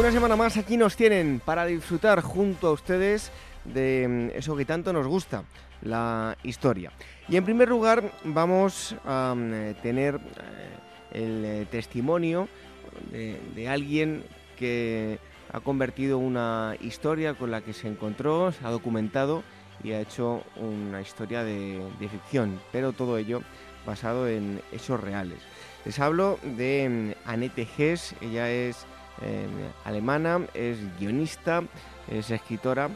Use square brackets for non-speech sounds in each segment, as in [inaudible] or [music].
Una semana más aquí nos tienen para disfrutar junto a ustedes de mm, eso que tanto nos gusta, la historia. Y en primer lugar vamos a mm, tener eh, el eh, testimonio de, alguien que ha convertido una historia con la que se encontró, se ha documentado y ha hecho una historia de, de ficción, pero todo ello basado en hechos reales. Les hablo de mm, Annette Hess, ella es eh, alemana, es guionista, es escritora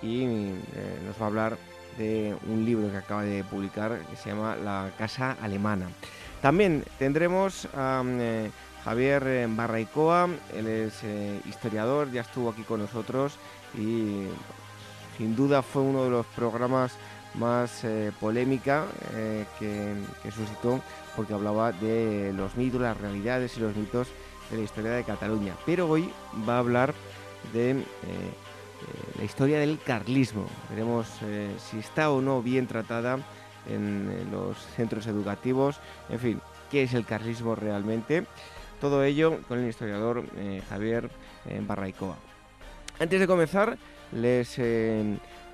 y eh, nos va a hablar de un libro que acaba de publicar que se llama La Casa Alemana. También tendremos a eh, Javier Barraicoa, él es historiador, ya estuvo aquí con nosotros y sin duda fue uno de los programas más polémica que suscitó porque hablaba de los mitos, las realidades y los mitos de la historia de Cataluña. Pero hoy va a hablar de eh, eh, la historia del carlismo. Veremos eh, si está o no bien tratada en, los centros educativos. En fin, qué es el carlismo realmente. Todo ello con el historiador Javier Barraicoa. Antes de comenzar, les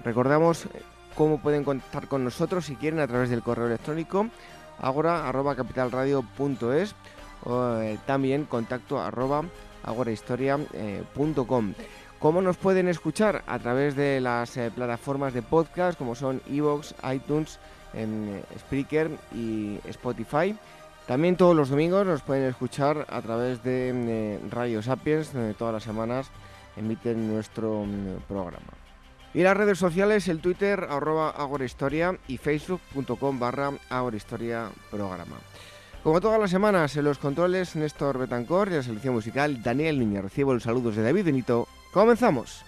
recordamos cómo pueden contactar con nosotros si quieren a través del correo electrónico agora.capitalradio.es eh, también contacto arroba agorahistoria.com. ¿Cómo nos pueden escuchar? A través de las eh, plataformas de podcast como son Evox, iTunes, eh, Spreaker y Spotify. También todos los domingos nos pueden escuchar a través de eh, Radio Sapiens, donde todas las semanas emiten nuestro mm, programa. Y las redes sociales, el Twitter, arroba agorahistoria y facebook.com barra agorahistoria programa. Como todas las semanas, en los controles, Néstor Betancor y la selección musical, Daniel Niño. Recibo los saludos de David Benito. ¡Comenzamos!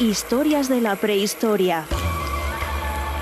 Historias de la prehistoria.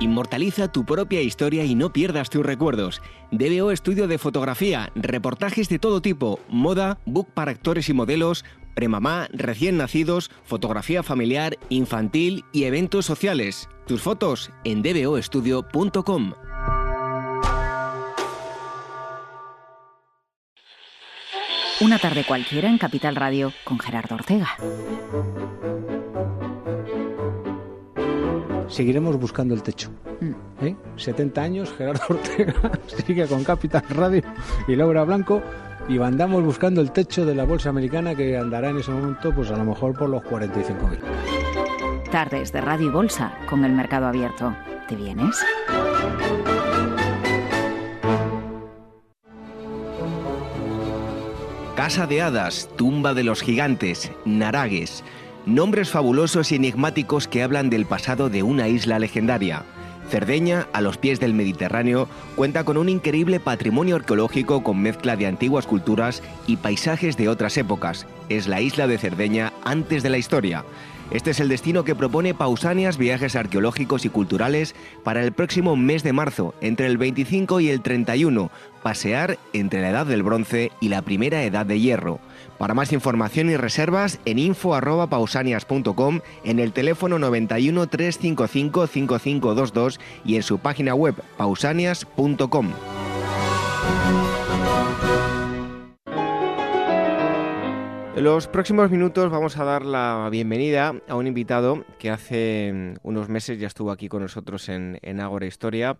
Inmortaliza tu propia historia y no pierdas tus recuerdos. DBO Estudio de Fotografía, reportajes de todo tipo, moda, book para actores y modelos, premamá, recién nacidos, fotografía familiar, infantil y eventos sociales. Tus fotos en dboestudio.com. Una tarde cualquiera en Capital Radio con Gerardo Ortega. Seguiremos buscando el techo. Mm. ¿eh? 70 años, Gerardo Ortega [laughs] sigue con Capital Radio y Laura Blanco y andamos buscando el techo de la bolsa americana que andará en ese momento pues a lo mejor por los 45.000. Tardes de Radio y Bolsa con el mercado abierto. ¿Te vienes? Casa de Hadas, Tumba de los Gigantes, Naragues. Nombres fabulosos y enigmáticos que hablan del pasado de una isla legendaria. Cerdeña, a los pies del Mediterráneo, cuenta con un increíble patrimonio arqueológico con mezcla de antiguas culturas y paisajes de otras épocas. Es la isla de Cerdeña antes de la historia. Este es el destino que propone Pausanias Viajes Arqueológicos y Culturales para el próximo mes de marzo, entre el 25 y el 31, pasear entre la Edad del Bronce y la Primera Edad de Hierro. Para más información y reservas en info@pausanias.com, en el teléfono 91 355 5522 y en su página web pausanias.com. En los próximos minutos vamos a dar la bienvenida a un invitado que hace mm, unos meses ya estuvo aquí con nosotros en, en Historia.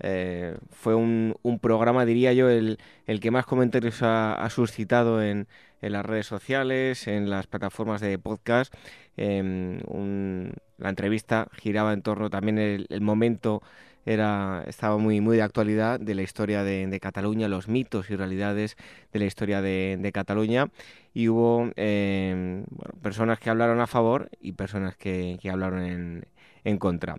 Eh, fue un, programa, diría yo, el, que más comentarios ha, suscitado en, las redes sociales, en las plataformas de podcast. Em, la entrevista giraba en torno también el momento era, estaba muy, muy de actualidad de la historia de, Cataluña, los mitos y realidades de la historia de, Cataluña. Y hubo eh, personas que hablaron a favor y personas que, hablaron en, contra.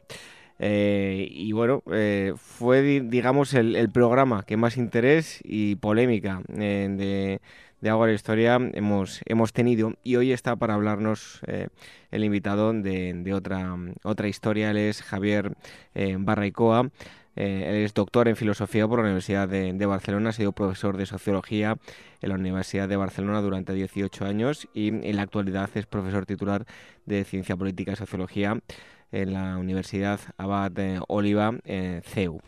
Eh, y bueno, eh, fue, digamos, el, el, programa que más interés y polémica de de Agua de Historia hemos, hemos tenido y hoy está para hablarnos eh, el invitado de, otra, otra historia. Él es Javier eh, Barraicoa. Eh, él es doctor en filosofía por la Universidad de, Barcelona, ha sido profesor de sociología en la Universidad de Barcelona durante 18 años y en la actualidad es profesor titular de ciencia política y sociología en la Universidad Abad Oliva, CEU.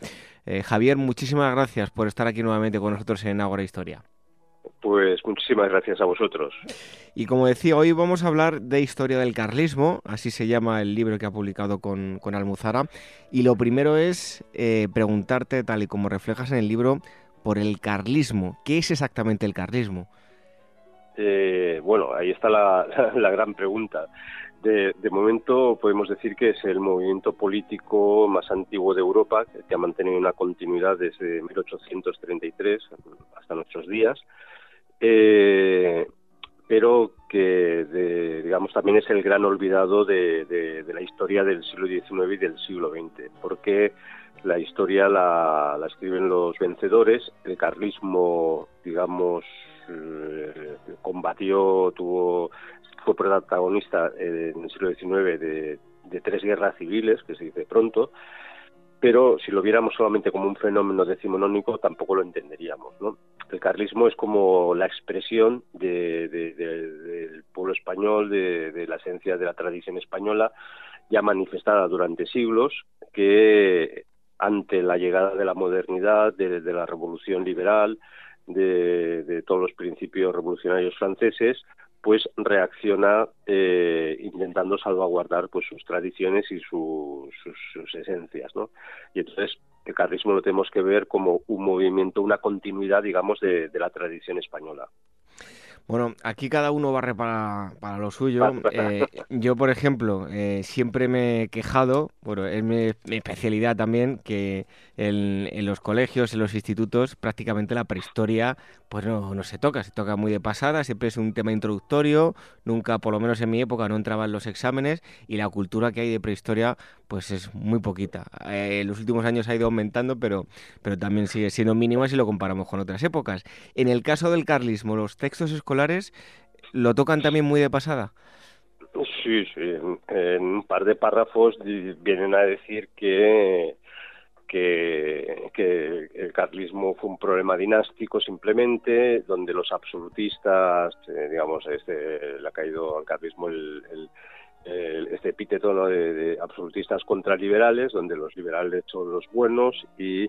Javier, muchísimas gracias por estar aquí nuevamente con nosotros en Agora Historia. Pues muchísimas gracias a vosotros. Y como decía, hoy vamos a hablar de historia del carlismo, así se llama el libro que ha publicado con, con Almuzara. Y lo primero es eh, preguntarte, tal y como reflejas en el libro, por el carlismo. ¿Qué es exactamente el carlismo? Eh, bueno, ahí está la, [laughs] gran pregunta. De, de, momento podemos decir que es el movimiento político más antiguo de Europa, que ha mantenido una continuidad desde 1833 hasta nuestros días. Eh, pero que digamos también es el gran olvidado de, la historia del siglo XIX y del siglo XX, porque la historia la, escriben los vencedores, el carlismo, digamos, eh, combatió, tuvo, fue protagonista en el siglo XIX de, de tres guerras civiles, que se dice pronto, pero si lo viéramos solamente como un fenómeno decimonónico tampoco lo entenderíamos. ¿no? El carlismo es como la expresión del pueblo español, de, la esencia de la tradición española, ya manifestada durante siglos, que ante la llegada de la modernidad, de, la revolución liberal, de, todos los principios revolucionarios franceses, pues reacciona eh, intentando salvaguardar pues sus tradiciones y sus, esencias ¿no? y entonces el carlismo lo tenemos que ver como un movimiento una continuidad digamos de la tradición española bueno, aquí cada uno barre para, para lo suyo. Eh, yo, por ejemplo, eh, siempre me he quejado, bueno, es mi, especialidad también, que en, los colegios, en los institutos, prácticamente la prehistoria pues no, no se toca, se toca muy de pasada, siempre es un tema introductorio, nunca, por lo menos en mi época, no entraba en los exámenes y la cultura que hay de prehistoria pues es muy poquita. Eh, en los últimos años ha ido aumentando, pero, pero también sigue siendo mínima si lo comparamos con otras épocas. En el caso del carlismo, los textos escolares lo tocan también muy de pasada. Sí, sí. En un par de párrafos vienen a decir que que, el carlismo fue un problema dinástico simplemente, donde los absolutistas, eh, digamos, este, le ha caído al carlismo el, este epíteto de, absolutistas contraliberales, donde los liberales son los buenos y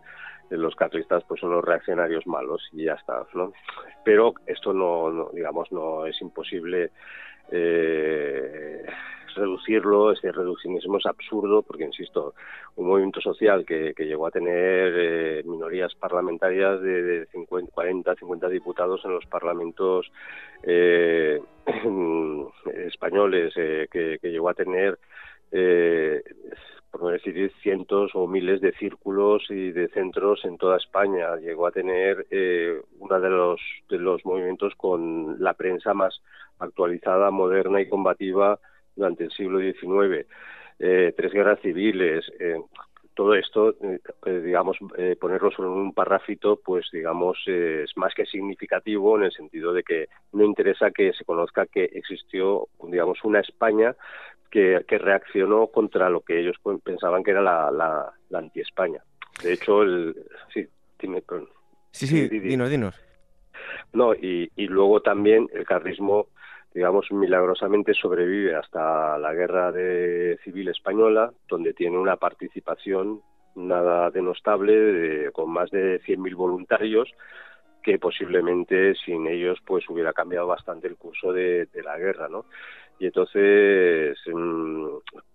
los carlistas pues son los reaccionarios malos y ya está, ¿no? Pero esto no, digamos, no es imposible eh, reducirlo, este reduccionismo es absurdo porque, insisto, un movimiento social que, llegó a tener eh, minorías parlamentarias de, 50, 40, 50 diputados en los parlamentos eh, [clears throat] españoles, eh, que, llegó a tener por no decir cientos o miles de círculos y de centros en toda España. Llegó a tener uno de los, de los movimientos con la prensa más actualizada, moderna y combativa durante el siglo XIX, eh, tres guerras civiles, eh, todo esto, digamos, ponerlo solo en un parrafito, pues digamos, es más que significativo en el sentido de que no interesa que se conozca que existió, digamos, una España que, reaccionó contra lo que ellos pensaban que era la, la, anti-España. De hecho, el... Sí, dime, Sí, sí, dinos, dinos. No, y, y luego también el carlismo, digamos, milagrosamente sobrevive hasta la guerra de civil española, donde tiene una participación nada denostable, de, con más de 100.000 voluntarios, que posiblemente sin ellos pues hubiera cambiado bastante el curso de, de la guerra, ¿no? Y entonces, mm,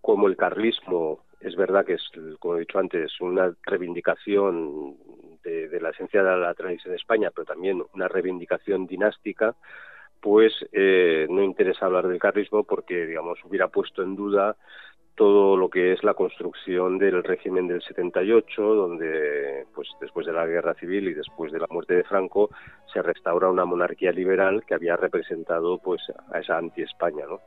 como el carlismo es verdad que es, como he dicho antes, una reivindicación de, la esencia de la tradición de España, pero también una reivindicación dinástica, pues eh, no interesa hablar del carlismo porque, digamos, hubiera puesto en duda todo lo que es la construcción del régimen del 78, donde, pues, después de la guerra civil y después de la muerte de Franco, se restaura una monarquía liberal que había representado, pues, a esa anti-España, ¿no?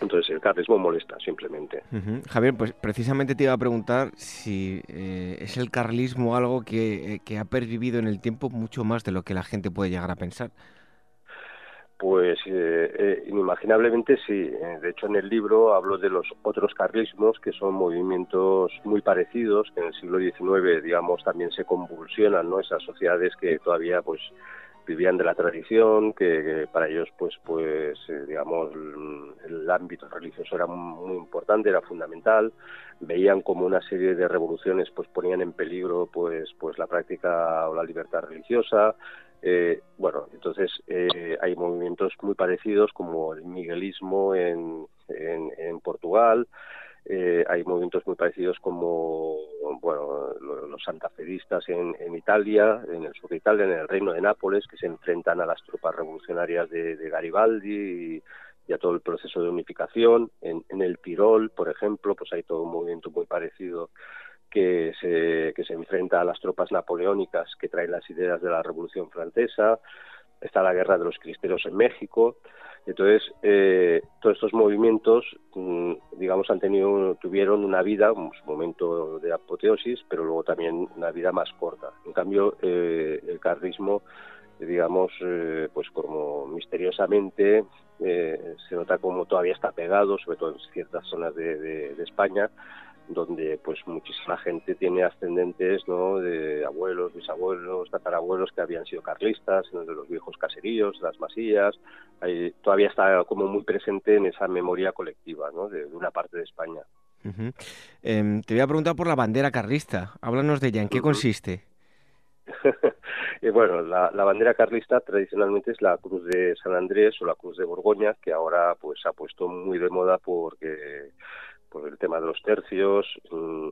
Entonces el carlismo molesta simplemente. Javier, pues precisamente te iba a preguntar si eh, es el carlismo algo eh, que, ha pervivido en el tiempo mucho más de lo que la gente puede llegar a pensar. Pues eh, inimaginablemente sí. De hecho, en el libro hablo de los otros carlismos, que son movimientos muy parecidos, que en el siglo XIX, digamos, también se convulsionan, ¿no? Esas sociedades que todavía, pues, vivían de la tradición, que, para ellos, pues, pues eh, digamos, el, ámbito religioso era muy importante, era fundamental. Veían como una serie de revoluciones, pues, ponían en peligro, pues, pues la práctica o la libertad religiosa. Eh, bueno, entonces eh, hay movimientos muy parecidos como el miguelismo en, en, Portugal. Eh, hay movimientos muy parecidos como bueno, los santafedistas en, en, Italia, en el sur de Italia, en el reino de Nápoles, que se enfrentan a las tropas revolucionarias de, Garibaldi y, a todo el proceso de unificación. En, en, el Tirol, por ejemplo, pues hay todo un movimiento muy parecido que se, que se enfrenta a las tropas napoleónicas que traen las ideas de la Revolución Francesa. Está la guerra de los cristeros en México. Entonces, eh, todos estos movimientos, mm, digamos, han tenido, tuvieron una vida, un momento de apoteosis, pero luego también una vida más corta. En cambio, eh, el carlismo, digamos, eh, pues como misteriosamente se nota como todavía está pegado, sobre todo en ciertas zonas de España, donde pues muchísima gente tiene ascendentes ¿no? de abuelos, bisabuelos, tatarabuelos que habían sido carlistas, de los viejos caseríos, las masillas, todavía está como muy presente en esa memoria colectiva ¿no? de, una parte de España. Em, te voy a preguntar por la bandera carlista, háblanos de ella, ¿en qué consiste? [laughs] bueno, la, la, bandera carlista tradicionalmente es la Cruz de San Andrés o la Cruz de Borgoña, que ahora pues ha puesto muy de moda porque por el tema de los tercios. Mm,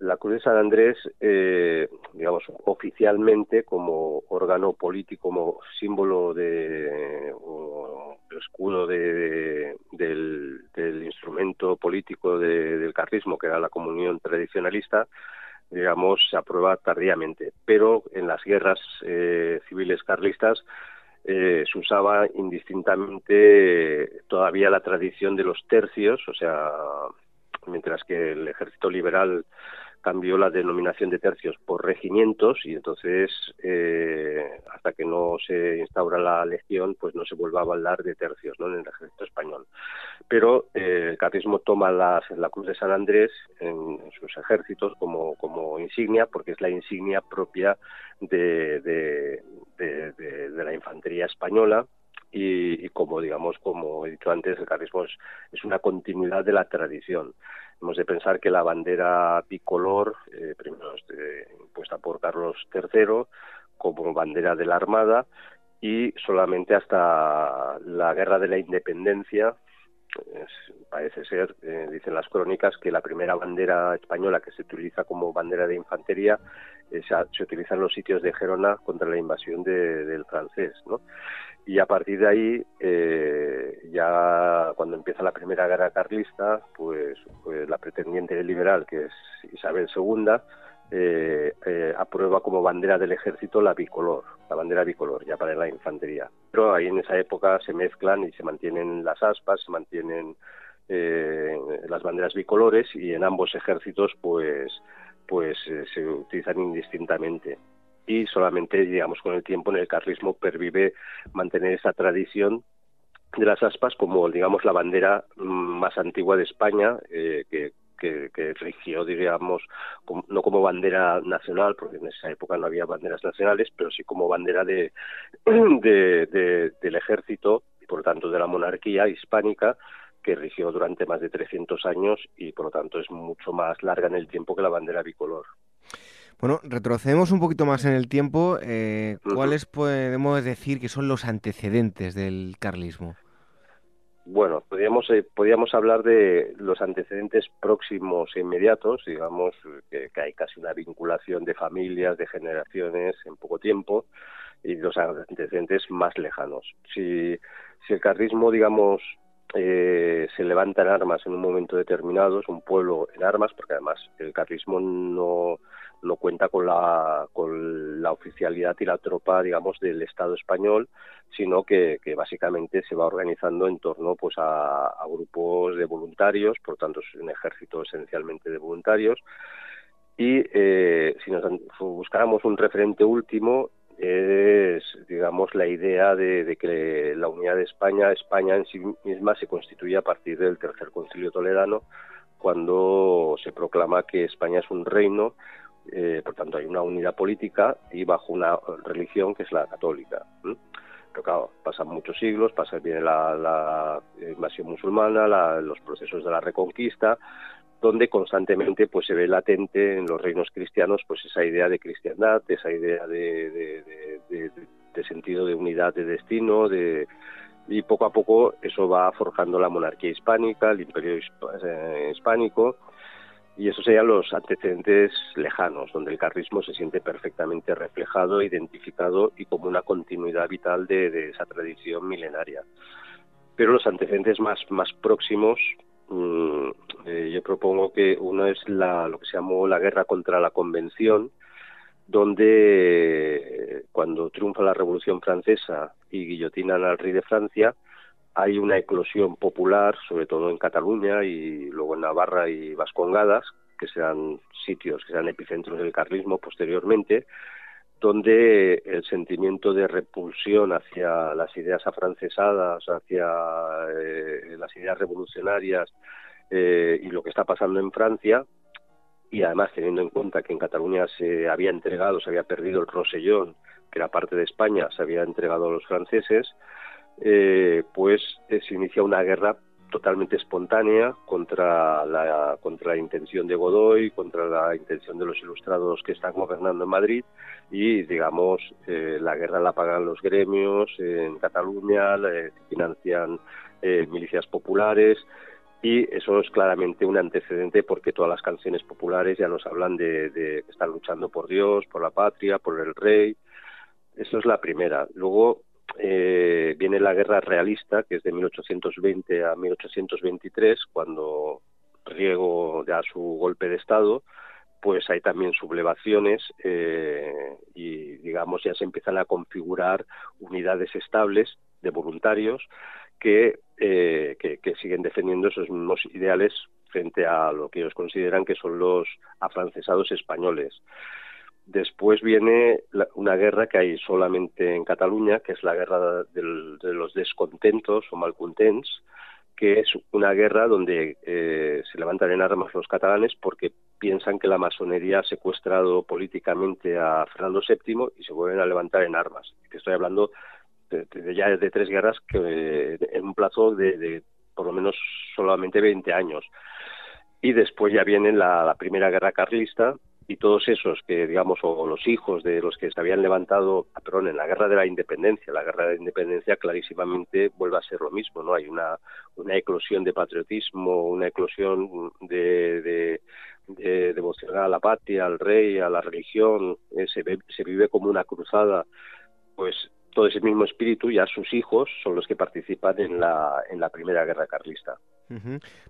la Cruz de San Andrés, eh, digamos, oficialmente como órgano político, como símbolo de o escudo de, del, instrumento político del carlismo, que era la comunión tradicionalista, digamos, se aprueba tardíamente. Pero en las guerras eh, civiles carlistas eh, se usaba indistintamente todavía la tradición de los tercios, o sea, mientras que el ejército liberal cambió la denominación de tercios por regimientos y entonces eh, hasta que no se instaura la legión pues no se vuelva a hablar de tercios ¿no? en el ejército español pero eh, el carlismo toma la cruz de San Andrés en, sus ejércitos como, como insignia porque es la insignia propia de, de la infantería española y, como digamos como he dicho antes el carlismo es, una continuidad de la tradición. Hemos de pensar que la bandera bicolor eh, primero este, impuesta por Carlos III como bandera de la Armada y solamente hasta la guerra de la independencia parece ser, eh, dicen las crónicas, que la primera bandera española que se utiliza como bandera de infantería eh, se, utiliza en los sitios de Gerona contra la invasión del francés, ¿no? Y a partir de ahí, eh, ya cuando empieza la primera guerra carlista, pues, pues la pretendiente liberal, que es Isabel II, eh, eh, aprueba como bandera del ejército la bicolor, la bandera bicolor, ya para la infantería. Pero ahí en esa época se mezclan y se mantienen las aspas, se mantienen las banderas bicolores y en ambos ejércitos pues pues se utilizan indistintamente y solamente, digamos, con el tiempo en el carlismo pervive mantener esa tradición de las aspas como, digamos, la bandera mm, más antigua de España, eh, que, que, rigió, digamos, no como bandera nacional, porque en esa época no había banderas nacionales, pero sí como bandera de, [clears throat] de, del ejército y, por lo tanto, de la monarquía hispánica, que rigió durante más de 300 años y, por lo tanto, es mucho más larga en el tiempo que la bandera bicolor. Bueno, retrocedemos un poquito más en el tiempo. Eh, ¿Cuáles podemos decir que son los antecedentes del carlismo? Bueno, podríamos, eh, podríamos hablar de los antecedentes próximos e inmediatos, digamos que, hay casi una vinculación de familias, de generaciones en poco tiempo, y los antecedentes más lejanos. Si, si el carlismo, digamos, eh, se levanta en armas en un momento determinado, es un pueblo en armas, porque además el carlismo no, no cuenta con la, con la oficialidad y la tropa, digamos, del Estado español, sino que, básicamente se va organizando en torno pues a, grupos de voluntarios, por tanto es un ejército esencialmente de voluntarios. Y eh, si nos buscáramos un referente último, es, digamos, la idea de, de, que la unidad de España, España en sí misma se constituye a partir del tercer concilio toledano, cuando se proclama que España es un reino eh, por tanto hay una unidad política y bajo una religión que es la católica. Pero claro, pasan muchos siglos, pasa viene la, invasión musulmana, los procesos de la reconquista, donde constantemente pues se ve latente en los reinos cristianos pues esa idea de cristiandad, esa idea de, sentido de unidad de destino, de y poco a poco eso va forjando la monarquía hispánica, el imperio eh, hispánico y esos serían los antecedentes lejanos, donde el carrismo se siente perfectamente reflejado, identificado y como una continuidad vital de, esa tradición milenaria. Pero los antecedentes más, más próximos, mm, eh, yo propongo que uno es la, lo que se llamó la guerra contra la Convención, donde eh, cuando triunfa la Revolución Francesa y guillotinan al rey de Francia, hay una eclosión popular, sobre todo en Cataluña y luego en Navarra y Vascongadas, que serán sitios, que serán epicentros del carlismo posteriormente, donde el sentimiento de repulsión hacia las ideas afrancesadas, hacia eh, las ideas revolucionarias eh, y lo que está pasando en Francia, y además teniendo en cuenta que en Cataluña se había entregado, se había perdido el Rosellón, que era parte de España, se había entregado a los franceses, eh, pues eh, se inicia una guerra totalmente espontánea contra la, contra la intención de Godoy, contra la intención de los ilustrados que están gobernando en Madrid y, digamos, eh, la guerra la pagan los gremios en Cataluña, financian milicias populares y eso es claramente un antecedente porque todas las canciones populares ya nos hablan de, de que están luchando por Dios, por la patria, por el rey. Eso es la primera. Luego, eh, viene la guerra realista, que es de 1820 a 1823, cuando Riego da su golpe de Estado, pues hay también sublevaciones eh, y, digamos, ya se empiezan a configurar unidades estables de voluntarios que, eh, que, que siguen defendiendo esos mismos ideales frente a lo que ellos consideran que son los afrancesados españoles. Después viene una guerra que hay solamente en Cataluña, que es la guerra de los descontentos o malcontents, que es una guerra donde eh, se levantan en armas los catalanes porque piensan que la masonería ha secuestrado políticamente a Fernando VII y se vuelven a levantar en armas. Estoy hablando de, ya de tres guerras que en un plazo de, por lo menos solamente 20 años. Y después ya viene la Primera Guerra Carlista, y todos esos que, digamos, o los hijos de los que se habían levantado, perdón, en la guerra de la independencia, la guerra de la independencia clarísimamente vuelve a ser lo mismo, ¿no? Hay una, una eclosión de patriotismo, una eclosión de, de, de devoción a la patria, al rey, a la religión, eh, se, se vive como una cruzada, pues todo ese mismo espíritu, ya sus hijos son los que participan en la, en la primera guerra carlista.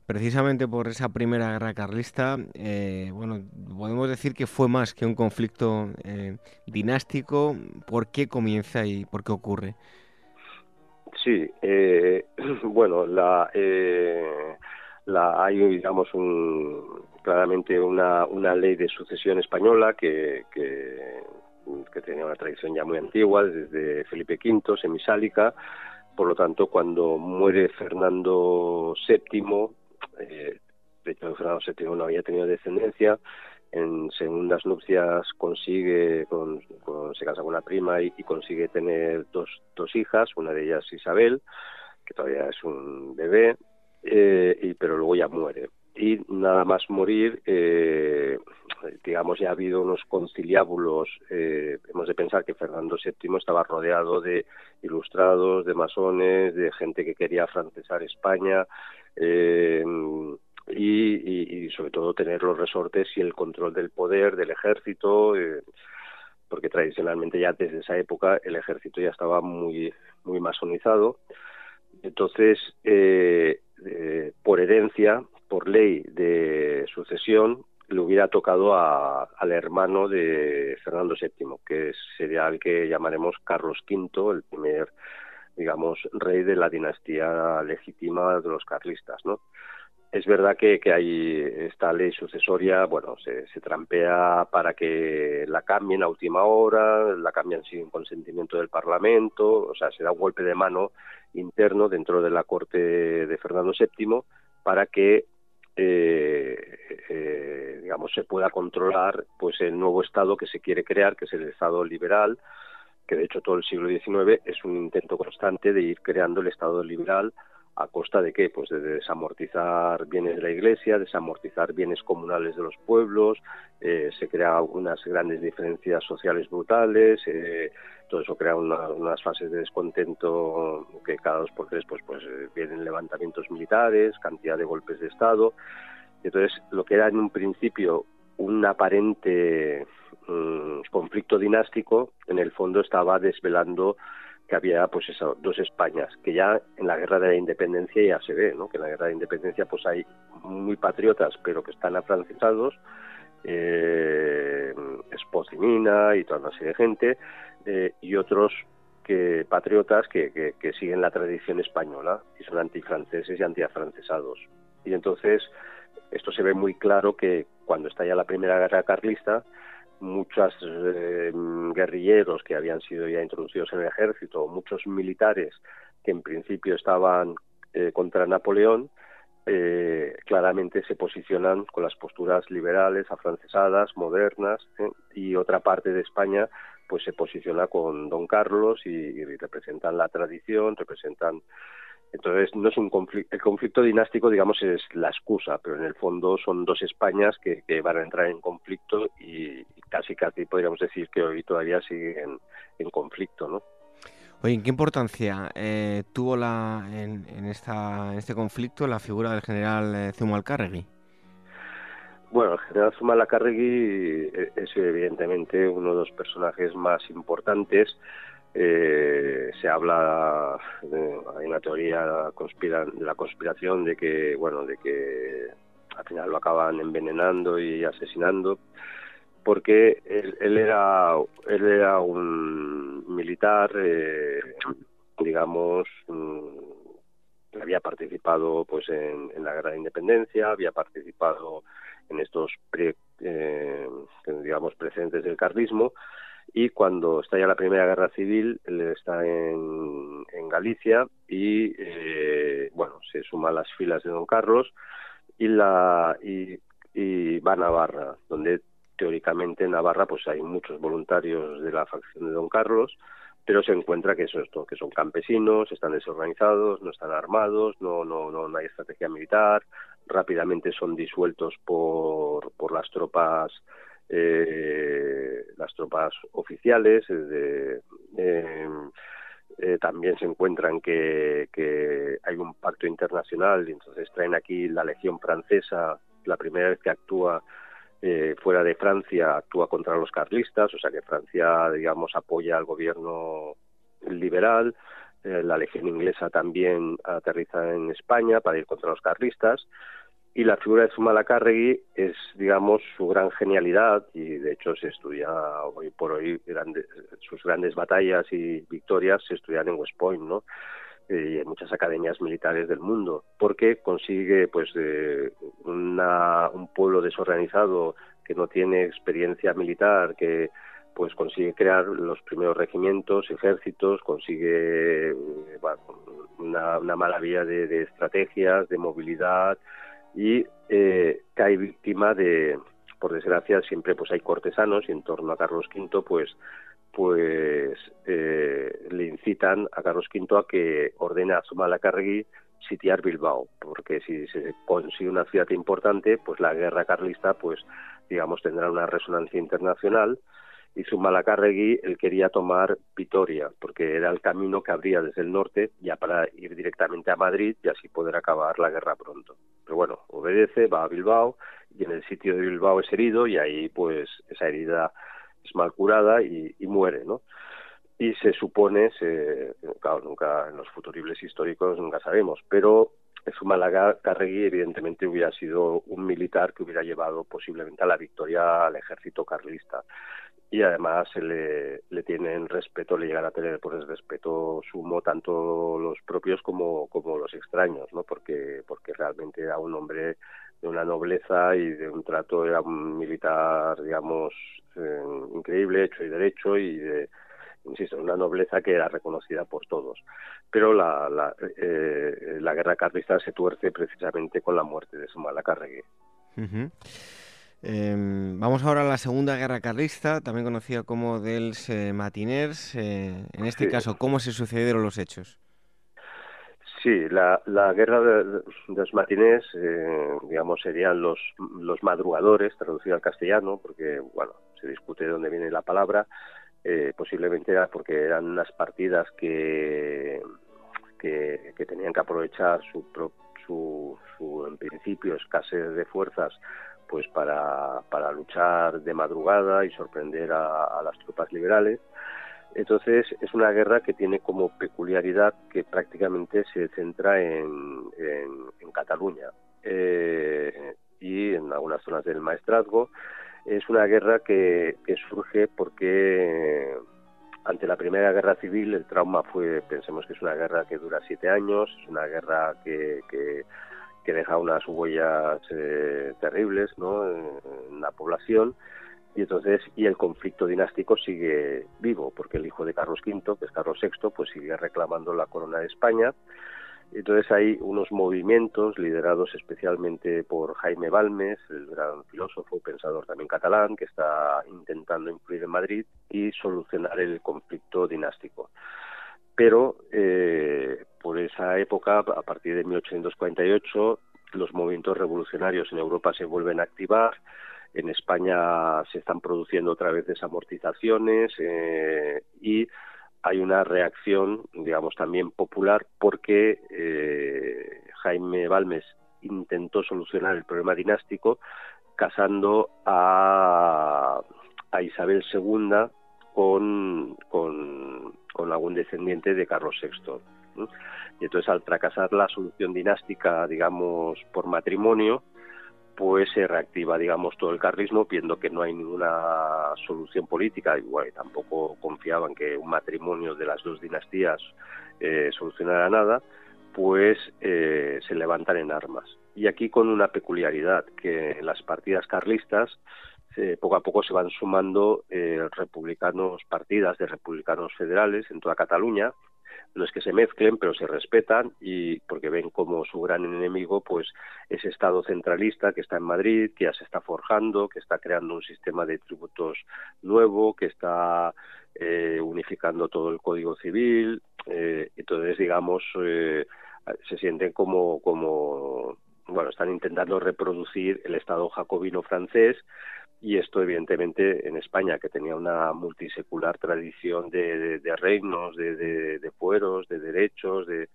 Precisamente por esa primera guerra carlista, eh, bueno, podemos decir que fue más que un conflicto eh, dinástico. ¿Por qué comienza y por qué ocurre? Sí, eh, [clears throat] bueno, la, la, hay, digamos, un, claramente una, una ley de sucesión española que, que, tenía una tradición ya muy antigua, desde Felipe V, semisálica. Por lo tanto, cuando muere Fernando VII, eh, de hecho Fernando VII no había tenido descendencia, en segundas nupcias consigue, con, se casa con una prima y, consigue tener dos, dos hijas, una de ellas Isabel, que todavía es un bebé, eh, y, pero luego ya muere y nada más morir, eh, digamos, ya ha habido unos conciliábulos. Eh, hemos de pensar que Fernando VII estaba rodeado de ilustrados, de masones, de gente que quería francesar España. Eh, y, sobre todo tener los resortes y el control del poder del ejército porque tradicionalmente ya desde esa época el ejército ya estaba muy muy masonizado entonces por herencia por ley de sucesión le hubiera tocado al hermano de Fernando VII, que sería el que llamaremos Carlos V, el primer, digamos, rey de la dinastía legítima de los carlistas, ¿no? Es verdad que, que hay esta ley sucesoria, bueno, se, se, trampea para que la cambien a última hora, la cambian sin consentimiento del Parlamento, o sea, se da un golpe de mano interno dentro de la corte de Fernando VII para que eh, eh, digamos se pueda controlar pues el nuevo estado que se quiere crear que es el estado liberal que de hecho todo el siglo XIX es un intento constante de ir creando el estado liberal a costa de qué? Pues de desamortizar bienes de la Iglesia, desamortizar bienes comunales de los pueblos, eh, se crean unas grandes diferencias sociales brutales, eh, todo eso crea unas fases de descontento que cada dos por tres pues, pues eh, vienen levantamientos militares, cantidad de golpes de Estado. Entonces, lo que era en un principio un aparente mm, conflicto dinástico, en el fondo estaba desvelando que había pues eso, dos Españas, que ya en la guerra de la independencia ya se ve, ¿no? que en la guerra de la independencia pues hay muy patriotas pero que están afrancesados, eh, y toda una serie de gente, eh, y otros que patriotas que, siguen la tradición española y son antifranceses y antiafrancesados. Y entonces esto se ve muy claro que cuando está ya la primera guerra carlista, muchos eh, guerrilleros que habían sido ya introducidos en el ejército, muchos militares que en principio estaban eh, contra Napoleón, eh, claramente se posicionan con las posturas liberales, afrancesadas, modernas, y otra parte de España pues se posiciona con Don Carlos y representan la tradición, representan entonces, no es un conflicto, el conflicto dinástico, digamos, es la excusa, pero en el fondo son dos Españas que, van a entrar en conflicto y, casi casi podríamos decir que hoy todavía siguen en conflicto, ¿no? Oye, ¿qué importancia eh, tuvo la, en, esta, en este conflicto la figura del general eh? Bueno, el general Zumalcárregui eh, es evidentemente uno de los personajes más importantes eh, se habla, de, hay una teoría de la conspiración de que, bueno, de que al final lo acaban envenenando y asesinando, porque él, era, él era un militar, eh, digamos, mm, había participado pues en, la guerra de independencia, había participado en estos eh, digamos precedentes del carlismo y cuando estalla la Primera Guerra Civil, él está en, en Galicia y, eh, bueno, se suma a las filas de Don Carlos y, la, y, y va a Navarra, donde teóricamente en Navarra pues hay muchos voluntarios de la facción de Don Carlos, pero se encuentra que eso es todo, que son campesinos, están desorganizados, no están armados, no, no, no, hay estrategia militar, rápidamente son disueltos por, por las tropas eh, las tropas oficiales. Eh, eh, también se encuentran que, que, hay un pacto internacional y entonces traen aquí la Legión Francesa, la primera vez que actúa eh, fuera de Francia, actúa contra los carlistas, o sea que Francia, digamos, apoya al gobierno liberal. la Legión Inglesa también aterriza en España para ir contra los carlistas y la figura de Zumalacárregui es, digamos, su gran genialidad y de hecho se estudia hoy por hoy sus grandes batallas y victorias se estudian en West Point, ¿no? Eh, y en muchas academias militares del mundo, porque consigue pues un pueblo desorganizado que no tiene experiencia militar, que pues consigue crear los primeros regimientos, ejércitos, consigue eh, una, maravilla de, estrategias, de movilidad y eh, cae víctima de, por desgracia, siempre pues hay cortesanos y en torno a Carlos V pues pues eh, le incitan a Carlos V a que ordene a Zumalacárregui sitiar Bilbao, porque si se consigue una ciudad importante, pues la guerra carlista, pues digamos, tendrá una resonancia internacional y Zumalacárregui él quería tomar Vitoria, porque era el camino que abría desde el norte ya para ir directamente a Madrid y así poder acabar la guerra pronto. Pero bueno, obedece, va a Bilbao y en el sitio de Bilbao es herido y ahí pues esa herida es mal curada y, muere, ¿no? Y se supone, se, claro, nunca en los futuribles históricos nunca sabemos, pero Zumalacárregui evidentemente hubiera sido un militar que hubiera llevado posiblemente a la victoria al ejército carlista y además le, le tienen respeto, le llegan a tener por el respeto sumo tanto los propios como, como los extraños, ¿no? Porque, porque realmente era un hombre de una nobleza y de un trato, era un militar, digamos, eh, increíble, hecho y derecho y de, insisto, una nobleza que era reconocida por todos. Pero la, la, eh, la guerra carlista se tuerce precisamente con la muerte de Zumalacárregui. Uh Em, vamos ahora a la Segunda Guerra Carlista, también conocida como dels eh, Matiners. En este caso, ¿cómo se sucedieron los hechos? Sí, la, guerra de, los matinés, eh, digamos, serían los, los madrugadores, traducido al castellano, porque, bueno, se discute de dónde viene la palabra. posiblemente era porque eran unas partidas que, que, tenían que aprovechar su, su, su, en principio, escasez de fuerzas pues para, para luchar de madrugada y sorprender a, las tropas liberales. Entonces es una guerra que tiene como peculiaridad que prácticamente se centra en, Cataluña eh, y en algunas zonas del Maestrazgo. Es una guerra que, que surge porque ante la Primera Guerra Civil el trauma fue, pensemos que es una guerra que dura siete años, es una guerra que, que que deja unas huellas eh, terribles ¿no? en, la población y entonces y el conflicto dinástico sigue vivo porque el hijo de Carlos V que es Carlos VI pues sigue reclamando la corona de España. Entonces hay unos movimientos liderados especialmente por Jaime Balmes, el gran filósofo, pensador también catalán, que está intentando influir en Madrid y solucionar el conflicto dinástico. Pero eh, por esa época, a partir de 1848, los movimientos revolucionarios en Europa se vuelven a activar, en España se están produciendo otra vez desamortizaciones eh, y hay una reacción, digamos, también popular porque eh, Jaime Balmes intentó solucionar el problema dinástico casando a, a Isabel II con, con, algún descendiente de Carlos VI. Y entonces al fracasar la solución dinástica, digamos, por matrimonio, pues se reactiva, digamos, todo el carlismo, viendo que no hay ninguna solución política, igual tampoco confiaban que un matrimonio de las dos dinastías eh, solucionara nada, pues eh, se levantan en armas. Y aquí con una peculiaridad, que en las partidas carlistas eh, poco a poco se van sumando eh, republicanos, partidas de republicanos federales en toda Cataluña. No es que se mezclen, pero se respetan y porque ven como su gran enemigo, pues ese Estado centralista que está en Madrid, que ya se está forjando, que está creando un sistema de tributos nuevo, que está eh, unificando todo el Código Civil. entonces, digamos, se sienten como, como, bueno, están intentando reproducir el Estado jacobino francés y esto evidentemente en España que tenía una multisecular tradición de, reinos, de, de, fueros, de derechos, de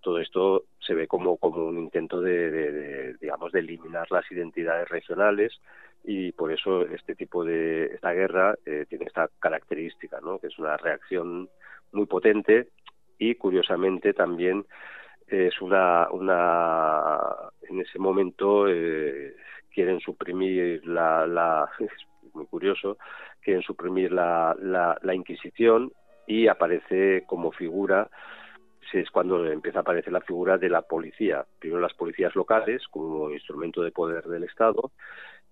todo esto se ve como, como un intento de, digamos de eliminar las identidades regionales y por eso este tipo de esta guerra eh, tiene esta característica, ¿no? que es una reacción muy potente y curiosamente también es una una en ese momento eh, quieren suprimir la, la [laughs] es muy curioso, quieren suprimir la, la, Inquisición y aparece como figura es cuando empieza a aparecer la figura de la policía. Primero las policías locales como instrumento de poder del Estado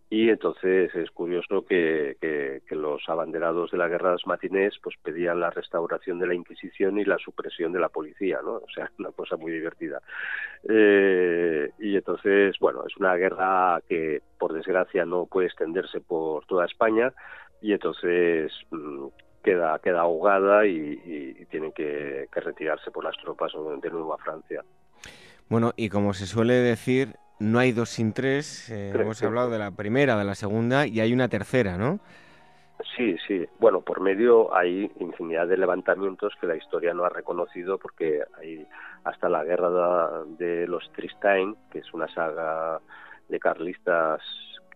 y entonces es curioso que, que, los abanderados de la guerra de los matinés pues pedían la restauración de la Inquisición y la supresión de la policía, ¿no? O sea, [laughs] una cosa muy divertida. Eh, y entonces, bueno, es una guerra que por desgracia no puede extenderse por toda España y entonces mm, queda, queda ahogada y, y, tienen que, que retirarse por las tropas de nuevo a Francia. Bueno, y como se suele decir, no hay dos sin tres. Eh, hemos hablado de la primera, de la segunda y hay una tercera, ¿no? Sí, sí. Bueno, por medio hay infinidad de levantamientos que la historia no ha reconocido porque hay hasta la guerra de, los Tristain, que es una saga de carlistas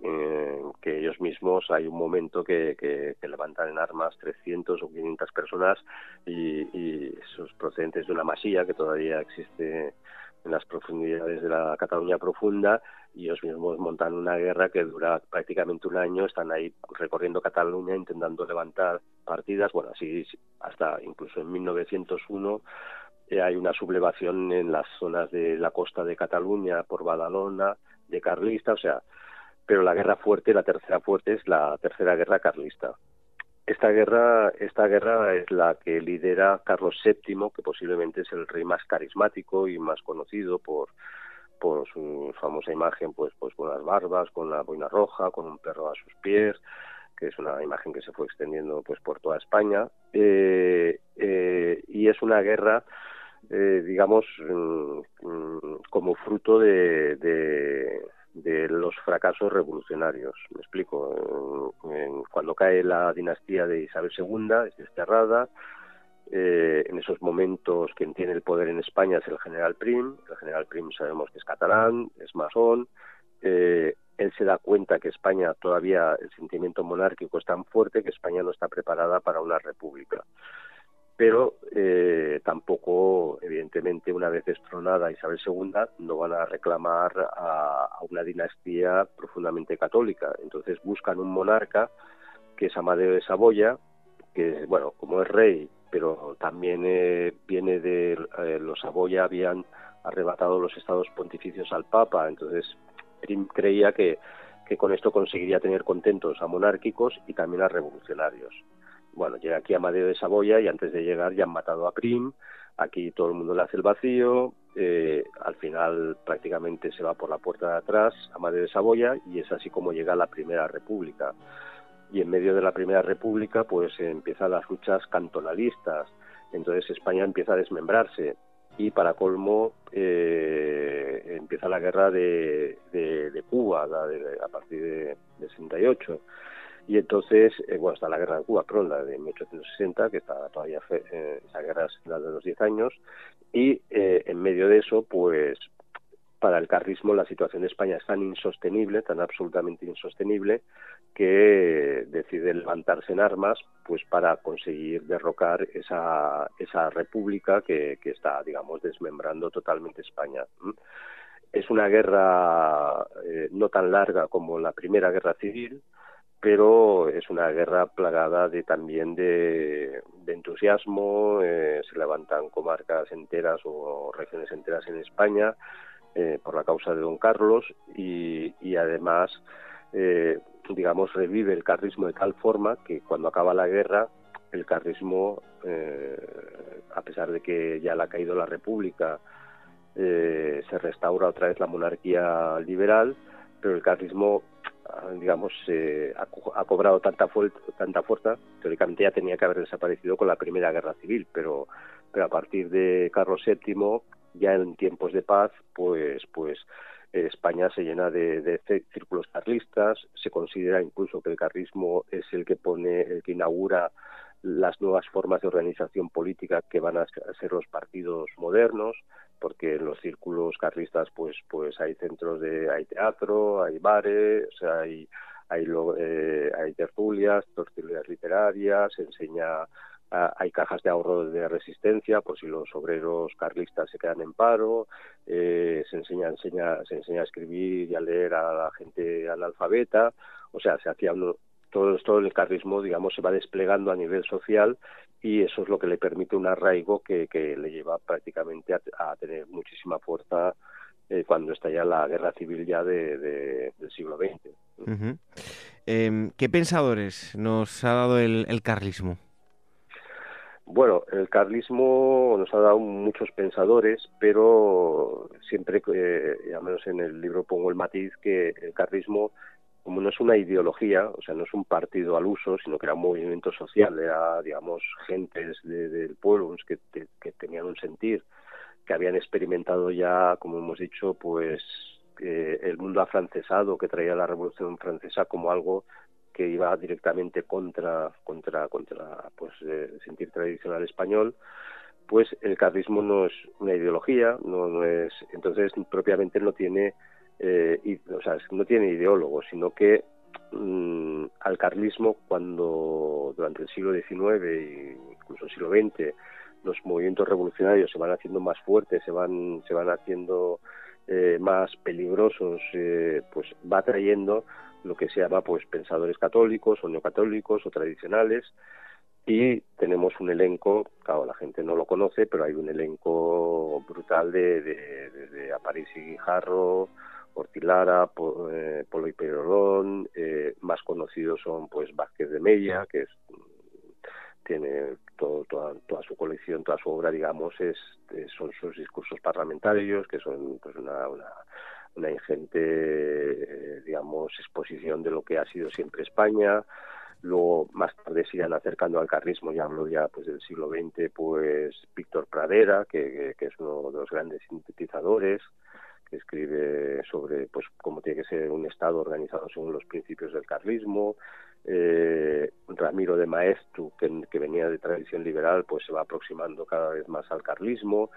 eh, que ellos mismos hay un momento que, que, levantan en armas 300 o 500 personas y, y esos procedentes de una masilla que todavía existe en las profundidades de la Cataluña profunda y ellos mismos montan una guerra que dura prácticamente un año, están ahí recorriendo Cataluña intentando levantar partidas, bueno, así hasta incluso en 1901 eh, hay una sublevación en las zonas de la costa de Cataluña por Badalona, de Carlista, o sea, pero la guerra fuerte, la tercera fuerte es la tercera guerra carlista. Esta guerra, esta guerra es la que lidera Carlos VII, que posiblemente es el rey más carismático y más conocido por, su famosa imagen, pues, pues con las barbas, con la boina roja, con un perro a sus pies, que es una imagen que se fue extendiendo pues por toda España. Eh, eh, y es una guerra, eh, digamos, mm, mm, como fruto de los fracasos revolucionarios. Me explico. cuando cae la dinastía de Isabel II, es desterrada. Eh, en esos momentos quien tiene el poder en España es el general Prim. El general Prim sabemos que es catalán, es masón. Eh, él se da cuenta que España todavía el sentimiento monárquico es tan fuerte que España no está preparada para una república pero eh, tampoco, evidentemente, una vez destronada Isabel II, no van a reclamar a, una dinastía profundamente católica. Entonces buscan un monarca que es Amadeo de Saboya, que, bueno, como es rey, pero también eh, viene de eh, los Saboya habían arrebatado los estados pontificios al Papa, entonces Prim creía que, que con esto conseguiría tener contentos a monárquicos y también a revolucionarios bueno, llega aquí Amadeo de Saboya y antes de llegar ya han matado a Prim, aquí todo el mundo le hace el vacío, eh, al final prácticamente se va por la puerta de atrás Amadeo de Saboya y es así como llega la Primera República. Y en medio de la Primera República pues empiezan las luchas cantonalistas, entonces España empieza a desmembrarse y para colmo eh, empieza la guerra de, de, Cuba a partir de 68 y entonces, eh, bueno, está la guerra de Cuba, perdón, la de 1860, que está todavía, eh, esa guerra es la de los 10 años, y eh, en medio de eso, pues para el carrismo la situación de España es tan insostenible, tan absolutamente insostenible, que decide levantarse en armas pues para conseguir derrocar esa, esa república que, que está, digamos, desmembrando totalmente España. Es una guerra eh, no tan larga como la Primera Guerra Civil, pero es una guerra plagada de también de, entusiasmo, eh, se levantan comarcas enteras o regiones enteras en España eh, por la causa de don Carlos y, además, eh, digamos, revive el carrismo de tal forma que cuando acaba la guerra, el carrismo, a pesar de que ya le ha caído la República, se restaura otra vez la monarquía liberal, pero el carrismo digamos, eh, ha, cobrado tanta, tanta fuerza, teóricamente ya tenía que haber desaparecido con la Primera Guerra Civil, pero, pero a partir de Carlos VII, ya en tiempos de paz, pues, pues eh, España se llena de, de, círculos carlistas, se considera incluso que el carlismo es el que pone, el que inaugura las nuevas formas de organización política que van a ser los partidos modernos, porque en los círculos carlistas pues pues hay centros de hay teatro, hay bares, hay hay, eh, hay tertulias, tertulias literarias, se enseña hay cajas de ahorro de resistencia por si los obreros carlistas se quedan en paro, eh, se enseña, enseña, se enseña a escribir y a leer a la gente analfabeta, o sea, se hacía todo, todo el carlismo, digamos, se va desplegando a nivel social y eso es lo que le permite un arraigo que, le lleva prácticamente a, tener muchísima fuerza eh, cuando estalla la guerra civil ya del siglo XX. Em, ¿Qué pensadores nos ha dado el carlismo? Bueno, el carlismo nos ha dado muchos pensadores, pero siempre, eh, al menos en el libro pongo el matiz que el carlismo, como no es una ideología, o sea, no es un partido al uso, sino que era un movimiento social, era, digamos, gentes del pueblo que, tenían un sentir, que habían experimentado ya, como hemos dicho, pues eh, el mundo afrancesado que traía la Revolución Francesa como algo que iba directamente contra contra contra pues el sentir tradicional español pues el carlismo no es una ideología no es entonces propiamente no tiene eh, o sea no tiene ideólogo sino que mm, al carlismo cuando durante el siglo XIX e incluso el siglo XX los movimientos revolucionarios se van haciendo más fuertes se van se van haciendo eh, más peligrosos eh, pues va trayendo lo que se llama pues pensadores católicos o neocatólicos o tradicionales y tenemos un elenco, claro, la gente no lo conoce, pero hay un elenco brutal de, de, de, Aparici Guijarro, Ortilara, eh, Polo y Perolón, eh, más conocidos son pues Vázquez de Mella, que es, tiene todo, toda, toda, su colección, toda su obra, digamos, es, son sus discursos parlamentarios, que son pues una, una ingente, eh, digamos, exposición de lo que ha sido siempre España. Luego, más tarde se irán acercando al carrismo, ya hablo ya pues del siglo XX, pues Víctor Pradera, que, que, es uno de los grandes sintetizadores, escribe sobre pues cómo tiene que ser un Estado organizado según los principios del carlismo. Eh, Ramiro de Maestu, que, venía de tradición liberal, pues se va aproximando cada vez más al carlismo.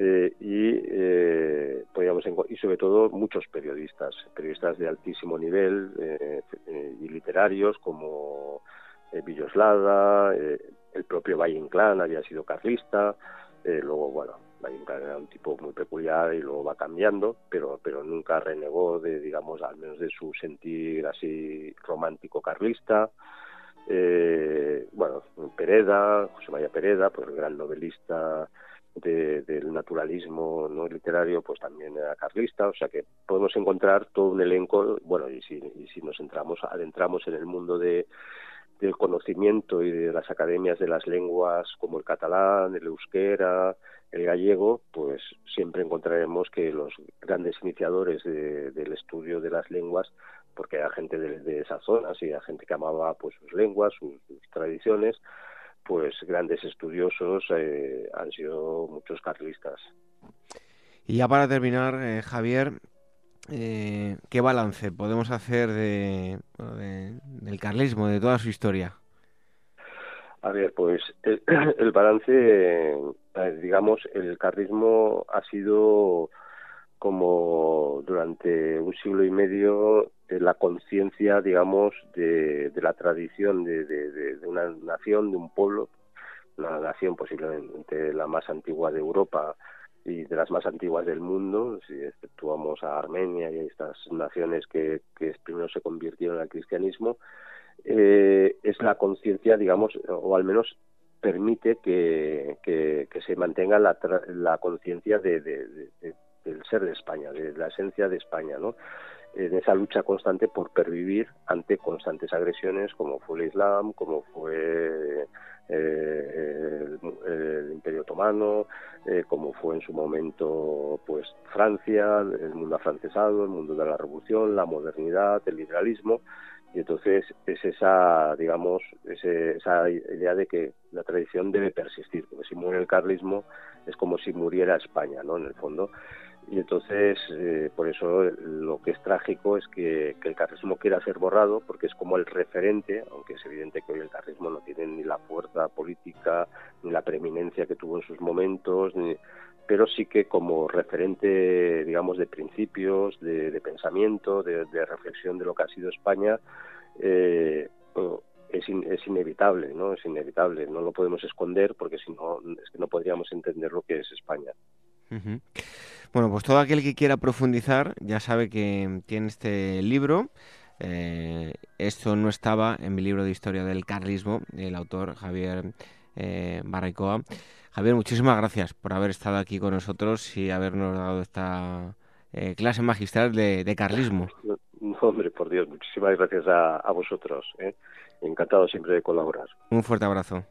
Eh, y eh, podríamos y sobre todo muchos periodistas, periodistas de altísimo nivel eh, eh y literarios como Villoslada, el propio Valle Inclán había sido carlista, luego bueno, Era un tipo muy peculiar y luego va cambiando, pero pero nunca renegó de digamos al menos de su sentir así romántico carlista. bueno, Pereda, José María Pereda, pues el gran novelista del naturalismo no literario, pues también era carlista, o sea que podemos encontrar todo un elenco, bueno, y si, y si nos entramos, adentramos en el mundo de, del conocimiento y de las academias de las lenguas como el catalán, el euskera, el gallego, pues siempre encontraremos que los grandes iniciadores del estudio de las lenguas, porque era gente de, de esas zonas y era gente que amaba pues sus lenguas, sus tradiciones, pues grandes estudiosos eh, han sido muchos carlistas. Y ya para terminar, eh, Javier, eh, ¿qué balance podemos hacer de, del carlismo, de toda su historia? A ver, pues el, [clears throat] balance, digamos, el carlismo ha sido como durante un siglo y medio la conciencia, digamos, de, la tradición de, una nación, de un pueblo, una nación posiblemente la más antigua de Europa y de las más antiguas del mundo, si exceptuamos a Armenia y a estas naciones que primero se convirtieron al cristianismo, eh, es la conciencia, digamos, o al menos permite que, se mantenga la, la conciencia de, de, del ser de España, de la esencia de España, ¿no? en esa lucha constante por pervivir ante constantes agresiones como fue el Islam, como fue eh, el, Imperio Otomano, eh, como fue en su momento pues Francia, el mundo afrancesado, el mundo de la revolución, la modernidad, el liberalismo y entonces es esa digamos esa idea de que la tradición debe persistir porque si muere el carlismo es como si muriera España no en el fondo. Y entonces eh, por eso lo que es trágico es que, el carlismo quiera ser borrado porque es como el referente aunque es evidente que hoy el carlismo no tiene ni la fuerza política ni la preeminencia que tuvo en sus momentos pero sí que como referente digamos de principios de, pensamiento de, reflexión de lo que ha sido España eh, es, es, inevitable, ¿no? Es inevitable, no lo podemos esconder porque si no, no podríamos entender lo que es España. Bueno, pues todo aquel que quiera profundizar ya sabe que tiene este libro. Eh, esto no estaba en mi libro de historia del carlismo, el autor Javier eh, Barraicoa. Javier, muchísimas gracias por haber estado aquí con nosotros y habernos dado esta eh, clase magistral de, carlismo. [laughs] No, hombre, por Dios, muchísimas gracias a, vosotros. ¿eh? Encantado siempre de colaborar. Un fuerte abrazo.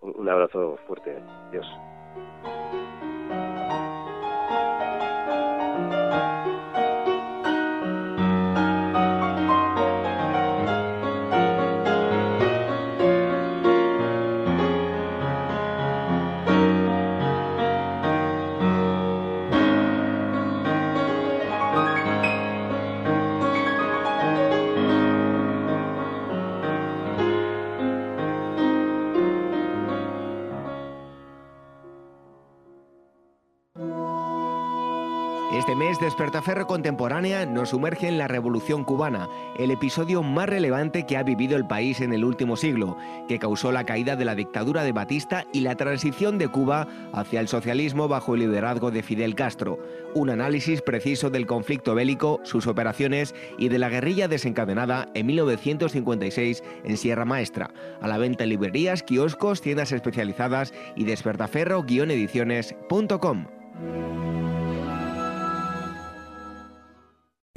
Un, un abrazo fuerte. Dios. Mes, Despertaferro Contemporánea nos sumerge en la Revolución Cubana, el episodio más relevante que ha vivido el país en el último siglo, que causó la caída de la dictadura de Batista y la transición de Cuba hacia el socialismo bajo el liderazgo de Fidel Castro. Un análisis preciso del conflicto bélico, sus operaciones y de la guerrilla desencadenada en 1956 en Sierra Maestra. A la venta en librerías, kioscos, tiendas especializadas y despertaferro-ediciones.com.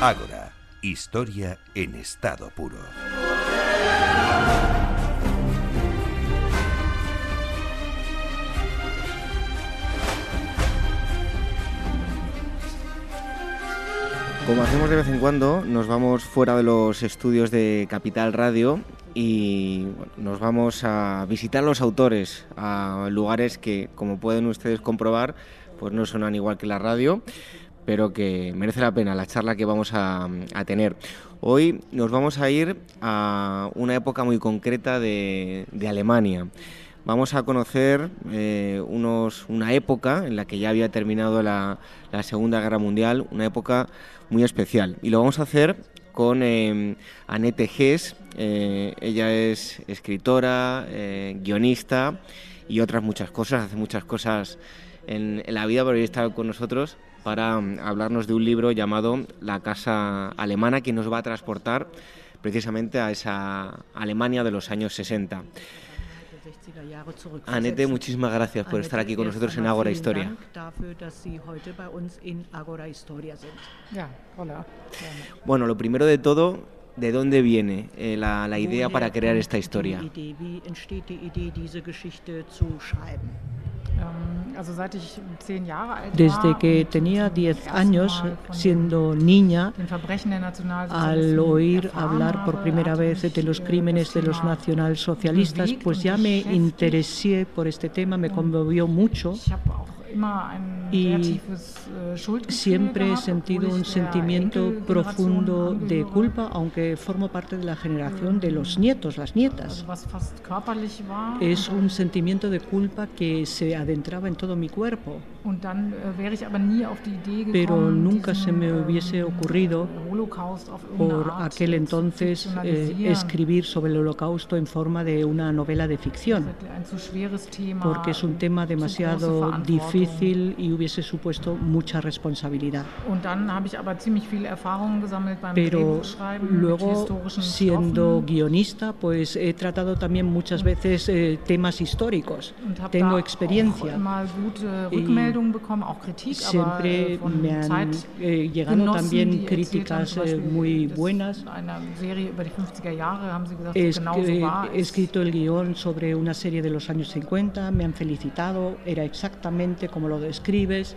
Ágora, historia en estado puro. Como hacemos de vez en cuando, nos vamos fuera de los estudios de Capital Radio y nos vamos a visitar los autores a lugares que, como pueden ustedes comprobar, pues no sonan igual que la radio, pero que merece la pena la charla que vamos a, tener. Hoy nos vamos a ir a una época muy concreta de, Alemania. Vamos a conocer eh, unos, una época en la que ya había terminado la, Segunda Guerra Mundial, una época muy especial. Y lo vamos a hacer con eh, Annette Hess. Eh, ella es escritora, guionista y otras muchas cosas, hace muchas cosas en, en la vida, pero hoy está con nosotros para mm, hablarnos de un libro llamado La Casa Alemana, que nos va a transportar precisamente a esa Alemania de los años 60. Anete, muchísimas gracias por estar aquí con nosotros en Agora Historia. Bueno, lo primero de todo, ¿de dónde viene eh, la, la idea para crear esta historia? Desde que tenía 10 años, siendo niña, al oír hablar por primera vez de los crímenes de los nacionalsocialistas, pues ya me interesé por este tema, me conmovió mucho y äh, siempre he sentido un sentimiento profundo de culpa, aunque formo parte de la generación de los nietos, las nietas. Es un sentimiento de culpa que se adentraba en todo mi cuerpo. Äh, Pero nunca se me hubiese ocurrido por aquel entonces eh, escribir sobre el holocausto en forma de una novela de ficción, porque es un tema demasiado difícil difícil y hubiese supuesto mucha responsabilidad. Pero luego, siendo guionista, pues he tratado también muchas veces eh, temas históricos. Tengo experiencia. Y siempre me han eh, llegado también críticas eh, muy buenas. He, he escrito el guion sobre una serie de los años 50, me han felicitado, era exactamente como lo describes.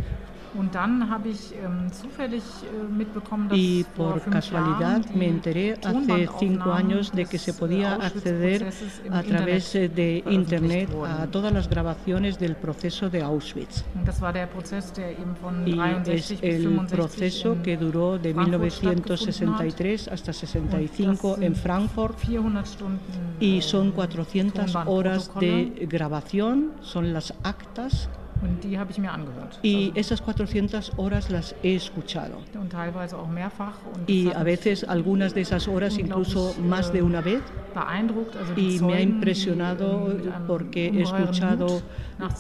Ähm, äh, y por casualidad me enteré hace cinco años de que se podía acceder a través de Internet a todas las grabaciones del proceso de Auschwitz. Y es el proceso que duró de 1963 hasta 65 en Frankfurt y son 400 horas de grabación, son las actas Und die habe ich mir angehört. Y esas 400 horas las he escuchado. Und teilweise auch mehrfach. Und y a veces algunas de esas horas incluso más de una vez. Beeindruckt, also y me ha impresionado porque he escuchado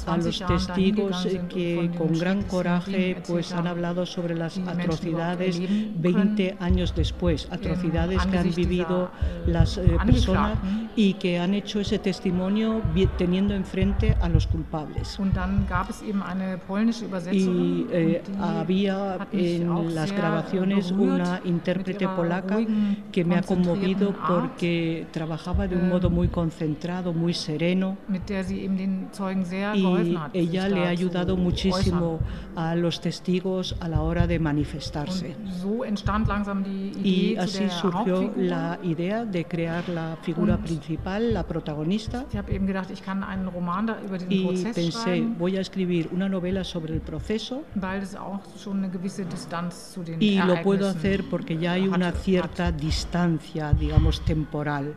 a los testigos que con gran coraje pues han hablado sobre las atrocidades 20 años después, atrocidades que han vivido las eh, personas y que han hecho ese testimonio teniendo enfrente a los culpables. Y eh, había en las grabaciones una intérprete polaca que me ha conmovido porque trabajaba de un modo muy concentrado, muy sereno. Y ella le ha ayudado muchísimo a los testigos a la hora de manifestarse. Y así surgió la idea de crear la figura principal, la protagonista. Y pensé, voy a escribir una novela sobre el proceso y lo puedo hacer porque ya hay una cierta distancia, digamos, temporal.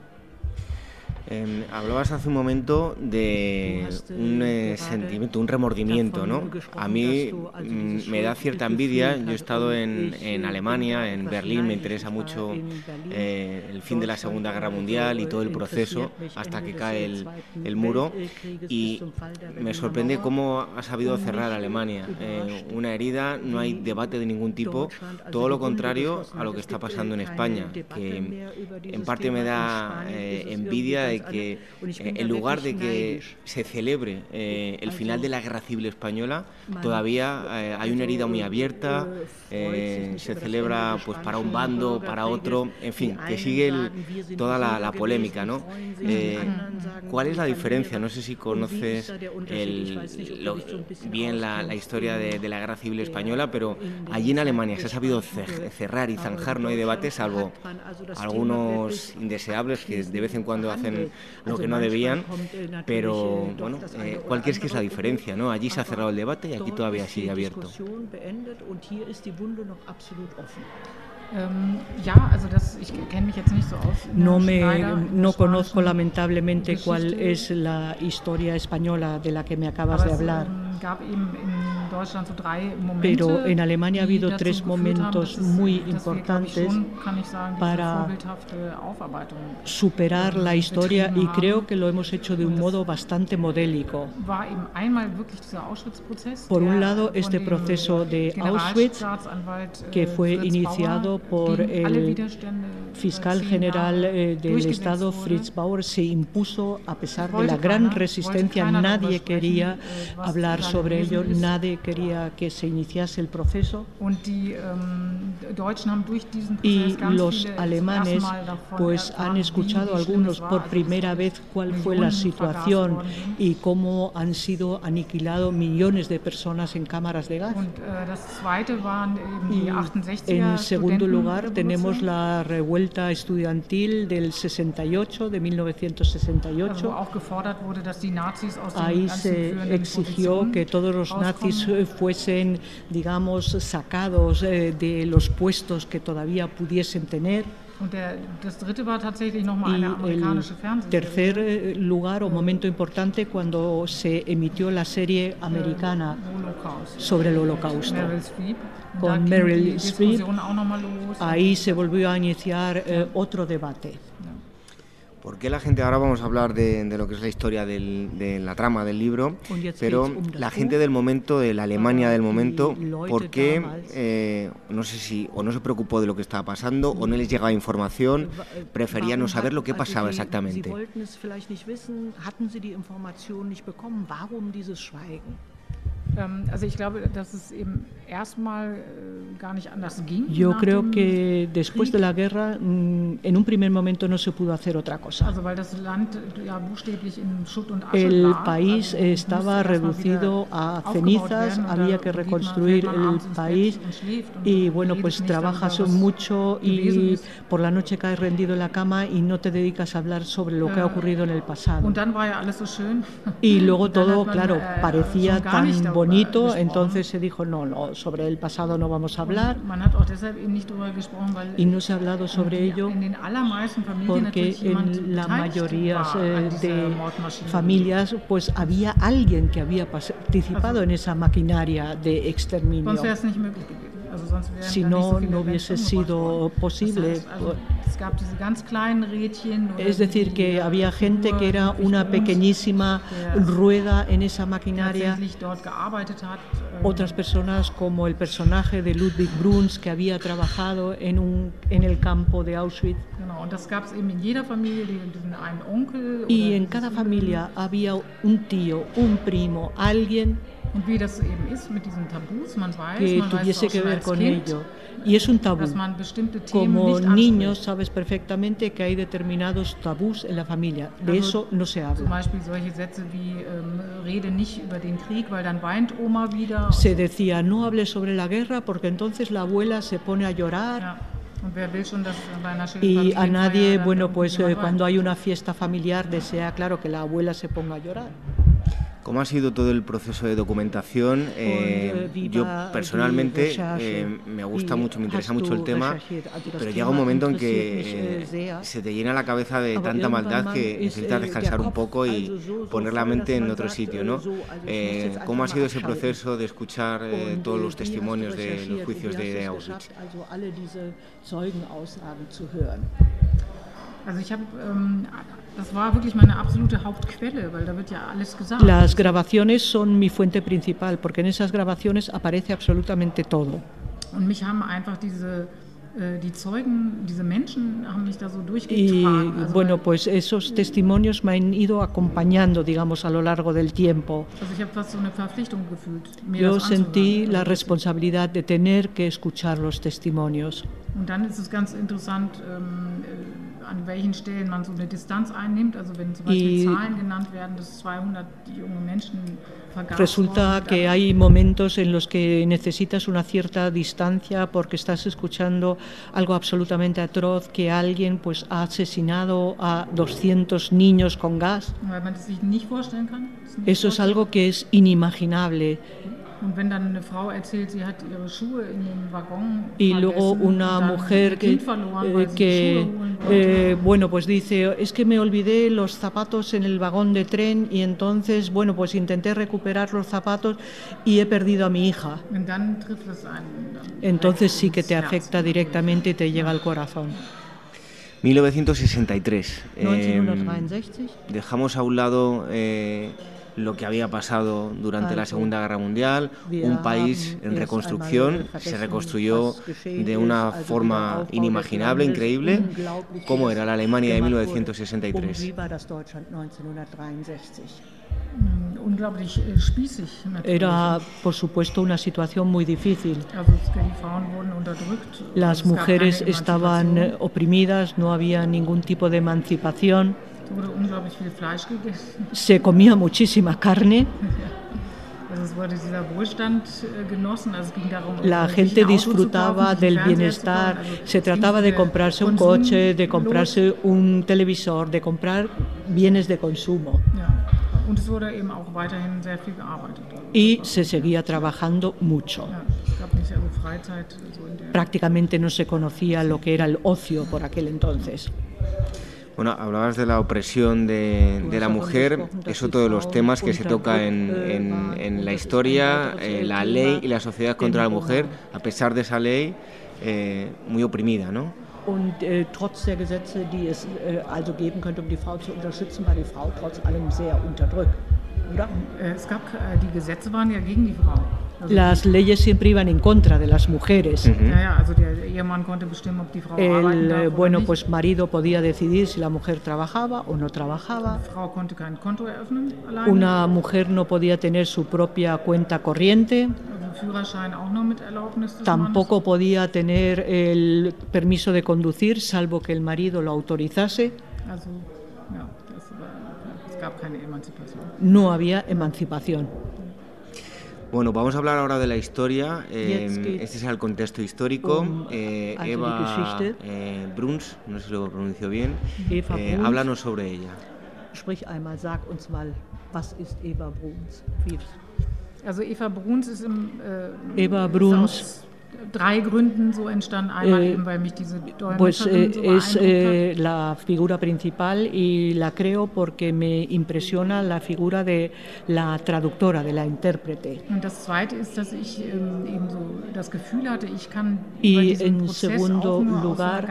Em, hablabas hace un momento de un eh, sentimiento, un remordimiento, ¿no? A mí mm, me da cierta envidia. Yo he estado en, en Alemania, en Berlín, me interesa mucho eh, el fin de la Segunda Guerra Mundial y todo el proceso hasta que cae el, muro. Y me sorprende cómo ha sabido cerrar Alemania. Eh, una herida, no hay debate de ningún tipo, todo lo contrario a lo que está pasando en España, que en parte me da envidia que eh, en lugar de que se celebre eh, el final de la Guerra Civil Española, todavía eh, hay una herida muy abierta, se celebra pues para un bando, para otro, en fin, que sigue toda la, polémica, ¿no? ¿Cuál es la diferencia? No sé si conoces bien la, historia de, la Guerra Civil Española, pero allí en Alemania se ha sabido cerrar y zanjar, no hay debate, salvo algunos indeseables que de vez en cuando hacen lo que no debían, pero bueno, eh, ¿cuál crees que es la diferencia? ¿no? Allí se ha cerrado el debate y aquí todavía sigue abierto. No me no conozco lamentablemente cuál es la historia española de la que me acabas de hablar. Pero en Alemania ha habido tres momentos muy importantes para superar la historia y creo que lo hemos hecho de un modo bastante modélico. Por un lado, este proceso de Auschwitz, que fue iniciado por el fiscal general eh, del Estado, Fritz Bauer, se impuso a pesar de la gran resistencia. Nadie quería hablar sobre ello, nadie quería que se iniciase el proceso. Ähm, y los alemanes pues han escuchado algunos por primera vez cuál fue la situación y cómo han sido aniquilados millones de personas en cámaras de gas. Y en segundo lugar tenemos la revuelta estudiantil del 68, de 1968. Ahí se exigió que todos los nazis fuesen, digamos, sacados eh, de los puestos que todavía pudiesen tener. y el tercer eh, lugar o momento importante cuando se emitió la serie americana sobre el holocausto. Con Meryl Streep. ahí se volvió a iniciar eh, otro debate ¿Por qué la gente, ahora vamos a hablar de, de lo que es la historia del- de la trama del libro, pero la gente del momento, de la Alemania del momento, ¿por qué, eh, no sé si, o no se preocupó de lo que estaba pasando, o no les llegaba información, preferían no Warum saber lo que pasaba exactamente? Ähm, also ich glaube, dass es eben äh. Yo creo que después de la guerra, mm, en un primer momento no se pudo hacer otra cosa. Äh, El país estaba reducido a cenizas, había que reconstruir el país y bueno, pues trabajas mucho y por la noche caes rendido en la cama y no te dedicas a hablar sobre lo que ha Äh, ocurrido en el pasado. Y luego [laughs] todo, claro, parecía tan bonito, entonces se dijo, no, no, sobre el pasado no vamos a hablar. Y no se ha hablado sobre ello porque en la mayoría eh, de familias pues había alguien que había participado en esa maquinaria de exterminio. Si no, no hubiese sido posible. Also, es decir, que äh, había gente que era una pequeñísima rueda en esa maquinaria. ähm, Otras personas, como el personaje de Ludwig Bruns, que había trabajado en, un, en el campo de Auschwitz. Y en cada familia había un tío, un primo, alguien wie das eben ist mit diesen Tabus, man weiß, que man weiß tuviese auch que ver con Kind, ello. Y es un tabú. Como niños sabes perfectamente que hay determinados tabús en la familia. De Also eso no se Zum habla. Beispiel solche Sätze wie ähm, rede nicht über den Krieg, weil dann weint Oma wieder. Se decía, no hables sobre la guerra porque entonces la abuela se pone a llorar. Ja. Y a nadie, bueno, pues eh, cuando hay una fiesta familiar desea, claro, que la abuela se ponga a llorar. ¿Cómo ha sido todo el proceso de documentación? Eh, yo personalmente eh, me gusta mucho, me interesa mucho el tema, pero llega un momento en que eh, eh, se te llena la cabeza de tanta maldad mal que necesitas eh, descansar un poco y poner la mente en otro sitio, eh, ¿no? Eh, ¿Cómo ha sido ese proceso de escuchar eh, todos äh, los testimonios de los juicios de Auschwitz? Also ich habe, ähm, das war wirklich meine absolute Hauptquelle, weil da wird ja alles gesagt. Las grabaciones son mi fuente principal porque en esas grabaciones aparece absolutamente todo. Und mich haben einfach diese, die Zeugen, diese Menschen haben mich da so Y bueno, pues esos testimonios me han ido acompañando, digamos, a lo largo del tiempo. Yo sentí la responsabilidad de tener que escuchar los testimonios. Und dann ist es ganz interessant, ähm, an welchen Stellen man so eine Distanz einnimmt. Also wenn zum Beispiel Zahlen genannt werden, dass 200 junge Menschen Resulta que hay momentos en los que necesitas una cierta distancia porque estás escuchando algo absolutamente atroz, que alguien pues ha asesinado a 200 niños con gas. Eso es algo que es inimaginable. Y luego una mujer que, eh, que, wollte. eh, bueno, pues dice, es que me olvidé los zapatos en el vagón de tren y entonces, bueno, pues intenté recuperar los zapatos y he perdido a mi hija. Entonces sí que te afecta directamente y te llega al corazón. 1963. eh, 1963. dejamos a un lado eh, lo que había pasado durante la Segunda Guerra Mundial, un país en reconstrucción, se reconstruyó de una forma inimaginable, increíble, como era la Alemania de gemacht wurde. 1963. Und wie war das Deutschland 1963? Mm, natürlich. Era, por supuesto, una situación muy difícil. Las mujeres estaban eh, oprimidas, no había ningún tipo de emancipación, wurde unglaublich viel Fleisch gegessen. se comía muchísima carne, la gente disfrutaba del bienestar, se trataba de comprarse un coche, de comprarse un televisor, de comprar bienes de consumo. Y se seguía trabajando mucho. Prácticamente no se conocía lo que era el ocio por aquel entonces. Bueno, hablabas de la opresión de, de la mujer, es otro de los temas que se toca en, en- en la historia, eh, la ley y la sociedad contra la mujer, a pesar de esa ley, eh, muy oprimida, ¿no? Und äh, trotz der Gesetze, die es äh, also geben könnte, um die Frau zu unterstützen, war die Frau trotz allem sehr unterdrückt. Oder? Äh, es gab, äh, die Gesetze waren ja gegen die Frau. Las leyes siempre iban en contra de las mujeres. El eh, bueno, pues marido podía decidir si la mujer trabajaba o no trabajaba. Una mujer no podía tener su propia cuenta corriente. Tampoco podía tener el permiso de conducir, salvo que el marido lo autorizase. No había emancipación. Bueno, vamos a hablar ahora de la historia. Eh, este es el contexto histórico. um, Eh, Eva eh, Bruns, no sé si lo pronuncio bien, Eva eh, Bruns. háblanos sobre ella. Sprich einmal, sag uns mal, was ist Eva Bruns? Eva Bruns ist im äh, Eva Bruns. Drei Gründen so entstanden. Einmal Eh, eben, weil mich diese Pues eh, so es beeindruckt eh, la figura principal y la creo porque me impresiona la figura de la traductora, de la intérprete. hat. Und das Zweite ist, dass ich ähm, eben so das Gefühl hatte, ich kann über Y en Prozess segundo lugar,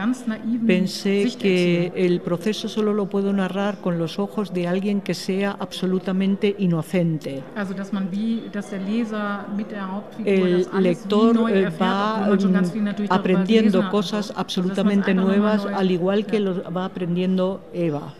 pensé Sicht que erzählen. el proceso solo lo puedo narrar con los ojos de alguien que sea absolutamente inocente. Also dass man wie, dass der Leser mit der Hauptfigur El das alles wie lector neu erfährt, va ganz mm, gelesen aprendiendo cosas absolutamente nuevas, al igual que lo va aprendiendo Eva.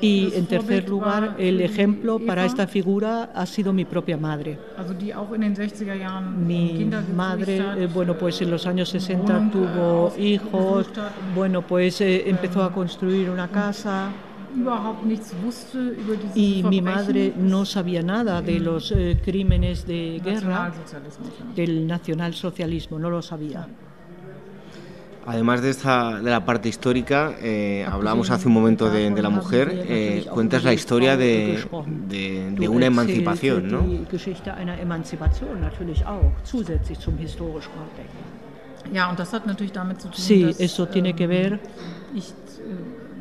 Y en tercer lugar, el ejemplo para esta figura ha sido mi propia madre. also die auch in den 60er Jahren Mi madre, eh, bueno, pues en los años 60 Wohnung, tuvo hijos, bueno, pues eh, empezó a construir una casa y mi madre no sabía nada de los eh, crímenes de guerra del nacionalsocialismo, no lo sabía. Además de, esta, de la parte histórica, eh, hablábamos hace un momento de, de la mujer, eh, cuentas la historia de, de- de una emancipación, ¿no? Sí, eso tiene que ver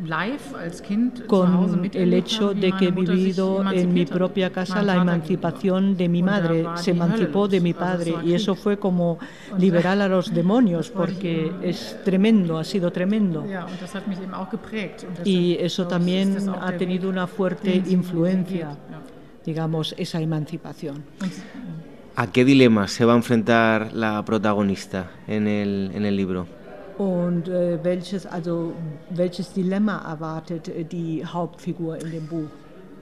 ich live als Kind zu Hause con el hecho de que he vivido en mi propia casa la emancipación de mi madre. Se emancipó de mi padre y eso fue como liberar a los demonios porque es tremendo, ha sido tremendo. Y eso también ha tenido una fuerte influencia, digamos, esa emancipación. ¿A qué dilemas se va a enfrentar la protagonista en el, en el libro? Und äh, welches, also, welches Dilemma erwartet äh, die Hauptfigur in dem Buch?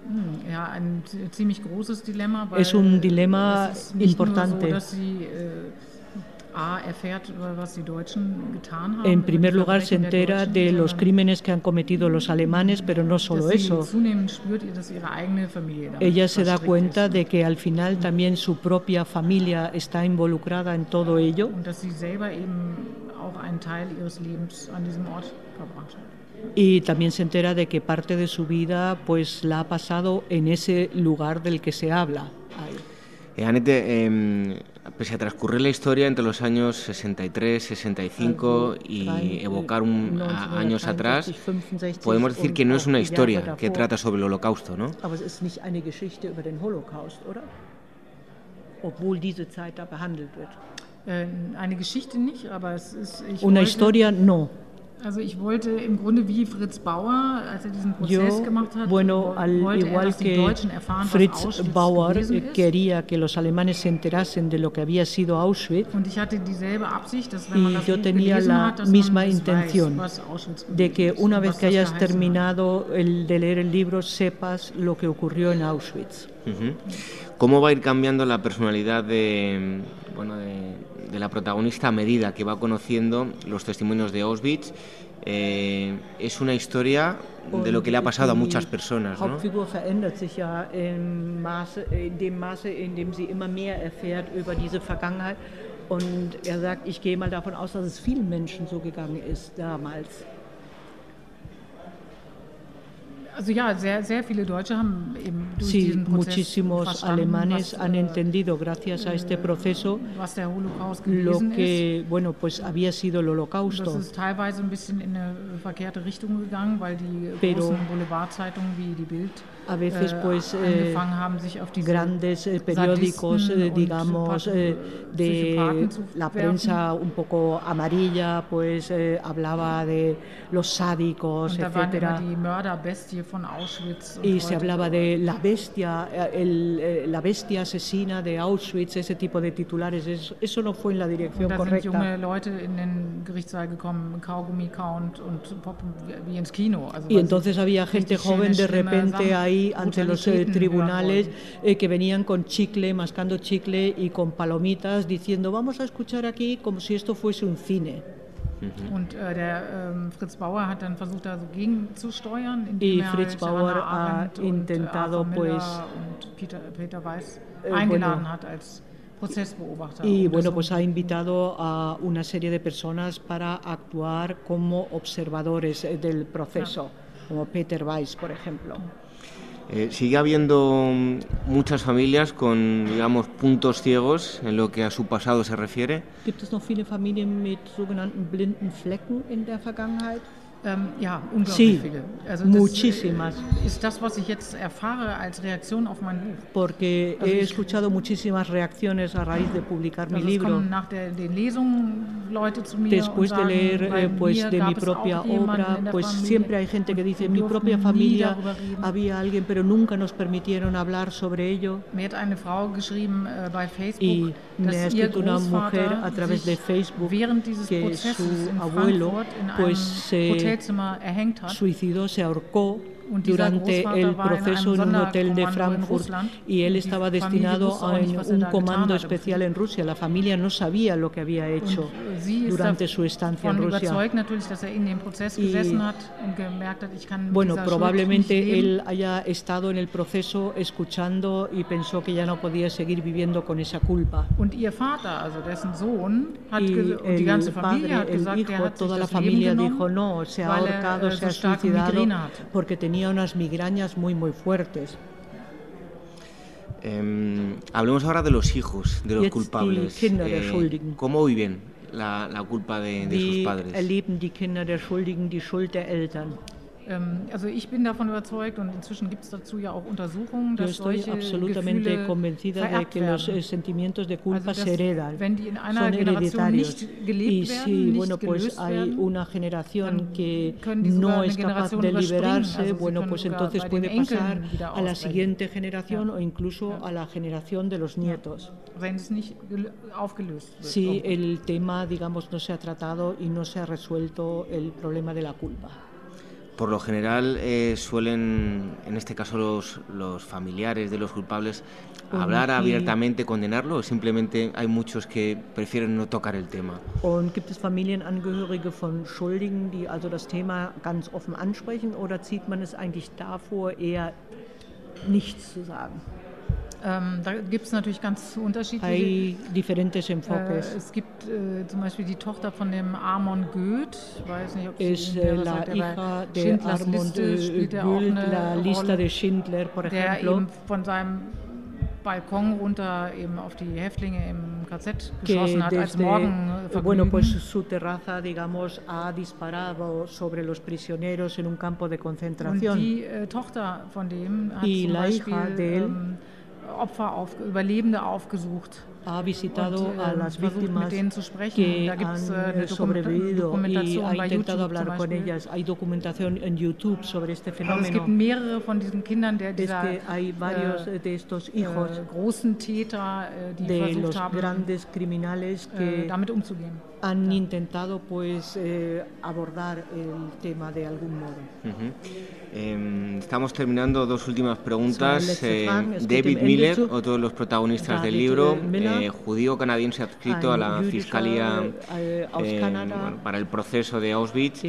hm, ja, ein ziemlich großes Dilemma, weil Es un dilemma es ist nicht importante. Nur so, dass sie äh, En primer lugar, se entera de los crímenes que han cometido los alemanes, pero no solo eso. Ella se da cuenta de que al final también su propia familia está involucrada en todo ello y también se entera de que parte de su vida pues la ha pasado en ese lugar del que se habla. ahí. Eh, Anete, em, pese a transcurrir la historia entre los años 63, 65 y Drei- evocar un, a- años 1963, atrás, 65 podemos decir que no es una historia que trata sobre el holocausto, ¿no? Äh, Una historia no. Also ich wollte im Grunde wie Fritz Bauer, als er diesen Prozess Yo, gemacht hat, bueno, al wollte er, igual dass die que Deutschen erfahren, Fritz was Auschwitz Bauer quería que los alemanes se enterasen de lo que había sido Auschwitz, Und ich hatte dieselbe Absicht, dass wenn man y das yo Buch tenía la hat, dass misma intención weiß, was Auschwitz de que una und vez que das hayas terminado el de leer el libro sepas lo que ocurrió en Auschwitz. Ujú. ¿Cómo va a ir cambiando la personalidad de, bueno, de, de la protagonista a medida que va conociendo los testimonios de Auschwitz? Eh, es una historia de lo que le ha pasado a muchas personas, ¿no? Hauptfigur verändert sich ja im Maße, in dem Maße, in dem sie immer mehr erfährt über diese Vergangenheit. Und er sagt, ich gehe mal davon aus, dass es vielen Menschen so gegangen ist damals. Also ja, sehr, sehr viele Deutsche haben eben durch sí, diesen Prozess muchísimos alemanes was, han entendido gracias a este proceso was der Holocaust lo que ist. bueno pues había sido el Holocausto. Das ist teilweise ein bisschen in eine verkehrte Richtung gegangen, weil die Pero, großen Boulevardzeitungen wie die Bild a veces pues eh, grandes eh, periódicos eh, digamos de la prensa un poco amarilla pues hablaba de los sádicos etcétera. y se hablaba de la bestia el, la bestia asesina de Auschwitz ese tipo de titulares. Eso, eso no fue en la dirección correcta. y entonces había gente joven de repente ahí ante los eh, tribunales eh, que venían con chicle, mascando chicle y con palomitas diciendo vamos a escuchar aquí como si esto fuese un cine. Und äh, der ähm, Fritz Bauer hat dann versucht, da so gegenzusteuern, indem y er Fritz Bauer ha intentado, und, pues, und Peter, Peter Weiss äh, eingeladen bueno, hat als Prozessbeobachter. Y bueno, pues ha invitado a una serie de personas para actuar como observadores eh, del proceso, ja. como Peter Weiss, por ejemplo. Eh, sigue habiendo mm, muchas familias con, digamos, puntos ciegos en lo que a su pasado se refiere. Gibt es noch viele Familien mit sogenannten blinden Flecken in der Vergangenheit? Ähm, ja, unglaublich sí, viele. Also das muchísimas. Ist das, was ich jetzt erfahre als Reaktion auf mein Buch. Porque he escuchado muchísimas reacciones a raíz de publicar mi libro. Nach der, den Lesungen Leute zu mir Después sagen, de leer eh, pues, de mi propia obra, pues siempre hay gente que dice, en mi propia familia había alguien, pero nunca nos permitieron hablar sobre ello. Me hat eine Frau geschrieben uh, bei Facebook, y me ha escrito una mujer a través de Facebook que su abuelo pues se suicidó, se ahorcó durante el proceso en un hotel de Frankfurt y él estaba destinado a un comando especial en Rusia. La familia no sabía lo que había hecho durante su estancia en Rusia. bueno, probablemente él haya estado en el proceso escuchando y pensó que ya no podía seguir viviendo con esa culpa. y el padre, el hijo, toda la familia dijo no, se ha ahorcado, se ha suicidado porque tenía tenía unas migrañas muy, muy fuertes. Eh, hablemos ahora de los hijos, de los culpables. Eh, ¿Cómo viven la, la culpa de, de sus padres? erleben die Kinder der Schuldigen die Schuld der Eltern? Ähm, also ich bin davon überzeugt und inzwischen gibt es dazu ja auch Untersuchungen, dass Yo estoy absolutamente convencida de que los eh, sentimientos de culpa also, se heredan, wenn die in einer son hereditarios. Y si bueno, pues hay una generación que no es capaz de liberarse, also bueno, pues entonces puede pasar a la siguiente generación ja. o incluso ja. a la generación de los nietos. Wird. Si el tema, digamos, no se ha tratado y no se ha resuelto el problema de la culpa por lo general eh, suelen, en este caso los, los familiares de los culpables, hablar abiertamente, condenarlo, o simplemente hay muchos que prefieren no tocar el tema. Und gibt es Familienangehörige von Schuldigen, die also das Thema ganz offen ansprechen, oder zieht man es eigentlich davor, eher nichts zu sagen? Ähm, da gibt es natürlich ganz unterschiedliche. Hay diferentes enfoques. Äh, es gibt äh, zum Beispiel die Tochter von dem Armon Goeth, ich weiß nicht, ob Sie es äh, la hija de Schindlers Armand Liste Goeth, la Lista de Schindler, por der eben von seinem Balkon runter eben auf die Häftlinge im KZ geschossen hat als Morgenvergnügen. Bueno, pues su terraza, digamos, ha disparado sobre los prisioneros en un campo de concentración. Und die äh, Tochter von dem hat y zum Beispiel, hija de él, ähm, Opfer auf, Überlebende aufgesucht. Ha visitado und, äh, a las víctimas mit denen zu sprechen. que da gibt's, han äh, sobrevivido y ha intentado YouTube hablar con ellas. Hay documentación en YouTube sobre este fenómeno. Also es gibt mehrere von diesen Kindern, der dieser, es que hay varios äh, de estos hijos äh, großen Täter, äh, die de versucht los haben, grandes criminales que äh, damit umzugehen. Han intentado pues eh, abordar el tema de algún modo. Uh -huh. eh, estamos terminando dos últimas preguntas. Eh, David Miller, otro de los protagonistas del libro, eh, judío canadiense adscrito a la Fiscalía bueno, para el proceso de Auschwitz,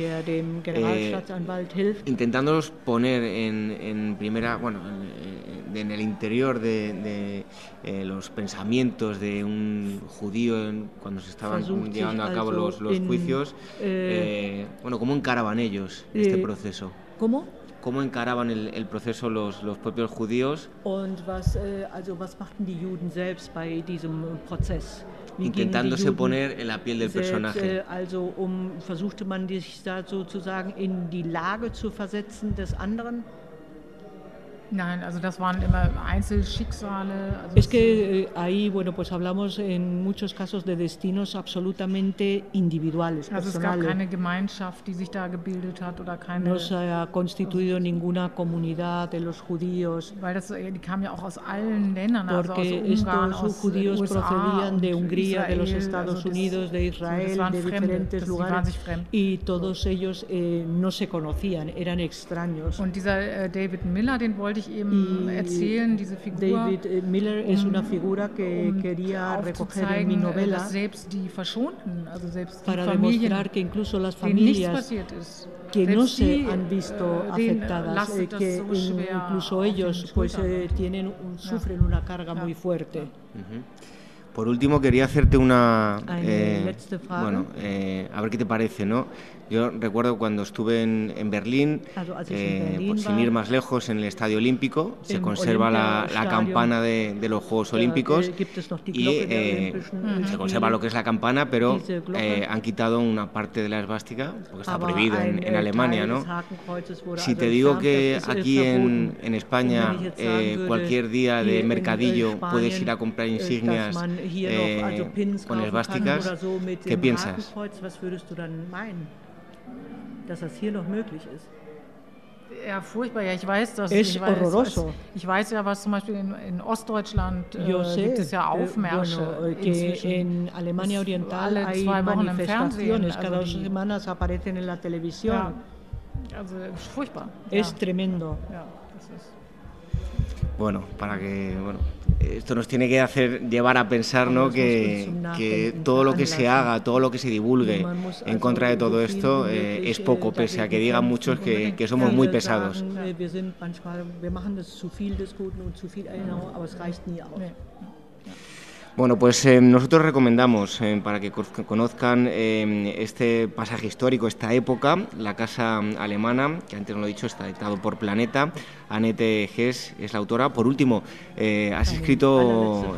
intentándonos poner en, en primera, bueno, en, en el interior de, de los pensamientos de un judío en, cuando se estaban llevando a cabo los, los juicios, eh, bueno, ¿cómo encaraban ellos este proceso? ¿Cómo? cómo encaraban el, el proceso los, los, propios judíos. Und was, äh, also was machten die Juden selbst bei diesem Prozess? Wie intentándose poner en la piel del personaje. Also um, versuchte man sich da sozusagen in die Lage zu versetzen des anderen? Nein, also das waren immer Einzelschicksale. Also es que eh, ahí, bueno, pues hablamos en muchos casos de destinos absolutamente individuales, also personales. es gab keine Gemeinschaft, die sich da gebildet hat oder keine. No se ha constituido ninguna comunidad de los judíos. Weil das, die kamen ja auch aus allen Ländern, also aus Ungarn, estos aus judíos USA procedían de Hungría, Israel, de los Estados also das, Unidos, de Israel, de fremde, diferentes lugares y todos ellos eh, no se conocían, eran extraños. Und dieser äh, David Miller, den wollte ich eben erzählen, diese Figur. David eh, Miller um, es una figura que um quería recoger en mi novela dass selbst die Verschonten, also selbst para die Familien, demostrar que incluso las familias passiert ist, que no se die, han visto äh, afectadas, eh, que so incluso ellos pues eh, tienen un- sufren una carga muy fuerte. Por último, quería hacerte una... Eine eh, bueno, eh, a ver qué te parece, ¿no? Yo recuerdo cuando estuve en, en Berlín, eh, sin ir más lejos, en el Estadio Olímpico, se conserva la, campana de, de los Juegos Olímpicos y eh, Olympischen se conserva lo que es la campana, pero eh, han quitado una parte de la esvástica, porque está prohibido en, Alemania, ¿no? Si te digo que aquí en, en España, eh, cualquier día de mercadillo puedes ir a comprar insignias eh, con esvásticas, ¿qué piensas? Dass das hier noch möglich ist? Ja, furchtbar. Ja, ich weiß das. Es ich, weiß, horroroso. es- ich weiß ja, was zum Beispiel in, in Ostdeutschland äh, sé gibt es ja Aufmärsche. bueno, que en Alemania Oriental alle hay zwei Wochen im manifestaciones, Fernsehen, cada also dos die- semanas aparecen en la televisión. Ja, also es furchtbar. Es ja. tremendo. Ja, das ist. Bueno, para que bueno, esto nos tiene que hacer llevar a pensar, ¿no? Que, que todo lo que se haga, todo lo que se divulgue en contra de todo esto eh, es poco, pese a que digan muchos que, que somos muy pesados. Bueno, pues eh, nosotros recomendamos, eh, para que co- conozcan eh, este pasaje histórico, esta época, la casa alemana, que antes no lo he dicho, está editado por Planeta. Annette Hess es la autora. Por último, eh, has escrito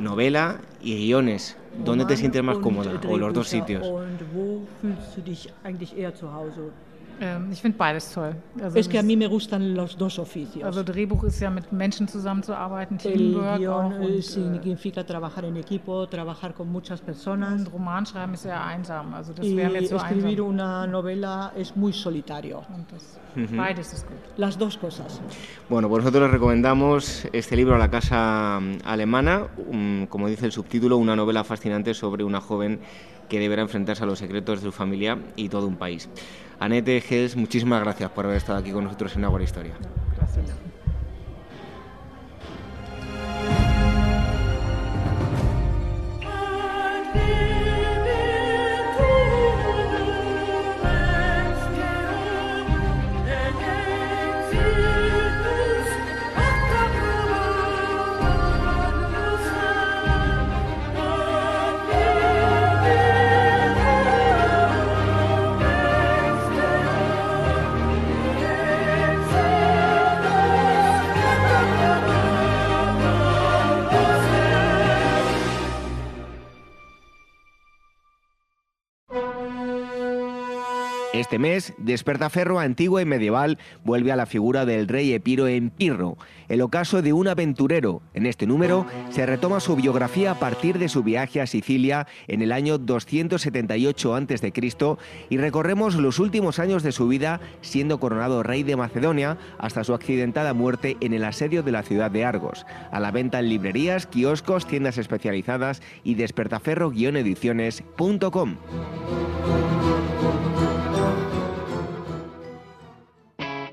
novela y guiones. ¿Dónde te sientes más cómoda? ¿O los dos sitios? Eher? Ähm, ich finde beides toll. Also Es que a mí me gustan los dos oficios. Also Drehbuch ist ja mit Menschen zusammenzuarbeiten, El Teamwork guion auch eh, und, äh, significa trabajar en equipo, trabajar con muchas personas. und Roman schreiben ist sehr einsam. Also das Y wäre mir zu escribir einsam. una novela es muy solitario. Und das. Beides ist gut. Las dos cosas. Bueno, pues nosotros les recomendamos este libro, La Casa Alemana, un- como dice el subtítulo, una novela fascinante sobre una joven que deberá enfrentarse a los secretos de su familia y todo un país. Anette Hels, muchísimas gracias por haber estado aquí con nosotros en Agua Historia. Gracias. Este mes, Despertaferro antigua y medieval vuelve a la figura del rey Epiro en Pirro, el ocaso de un aventurero. En este número se retoma su biografía a partir de su viaje a Sicilia en el año 278 a.C. y recorremos los últimos años de su vida siendo coronado rey de Macedonia hasta su accidentada muerte en el asedio de la ciudad de Argos. A la venta en librerías, kioscos, tiendas especializadas y despertaferro-ediciones.com.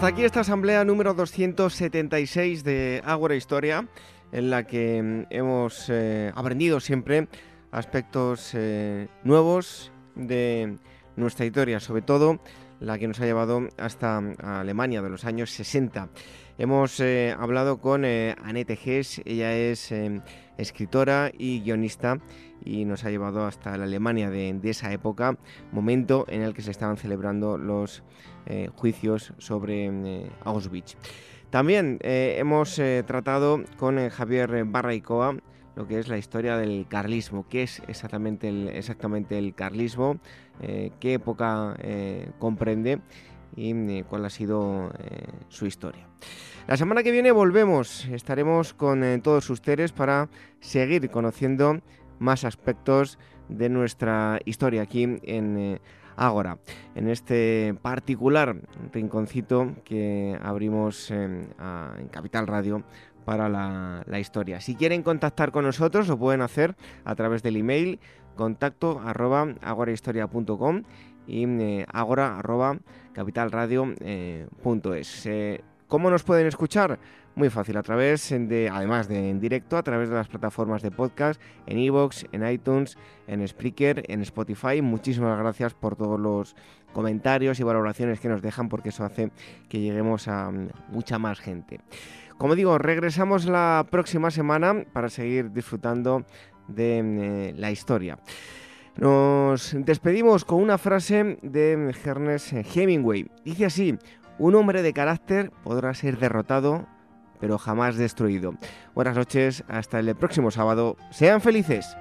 Hasta aquí esta asamblea número 276 de Ágora Historia, en la que mm, hemos eh, aprendido siempre aspectos eh, nuevos de nuestra historia, sobre todo la que nos ha llevado hasta Alemania de los años 60. Hemos eh, hablado con Annette Hess, ella es escritora y guionista y nos ha llevado hasta la Alemania de, esa época, momento en el que se estaban celebrando los eh, juicios sobre eh, Auschwitz. También eh, hemos tratado con Javier Barraicoa lo que es la historia del carlismo, qué es exactamente el, exactamente el carlismo, qué época comprende y cuál ha sido su historia. La semana que viene volvemos, estaremos con todos ustedes para seguir conociendo más aspectos de nuestra historia aquí en eh, Ágora, en este particular rinconcito que abrimos en Capital Radio para la, historia. Si quieren contactar con nosotros, lo pueden hacer a través del email contacto arroba agorahistoria.com y eh, agora arroba. Eh, ¿Cómo nos pueden escuchar? Muy fácil, a través de, además de en directo, a través de las plataformas de podcast, en Evox, en iTunes, en Spreaker, en Spotify. Muchísimas gracias por todos los comentarios y valoraciones que nos dejan, porque eso hace que lleguemos a mm, mucha más gente. Como digo, regresamos la próxima semana para seguir disfrutando de mm, eh, la historia. Nos despedimos con una frase de Ernest Hemingway. Dice así, un hombre de carácter podrá ser derrotado pero jamás destruido. Buenas noches, hasta el próximo sábado. Sean felices.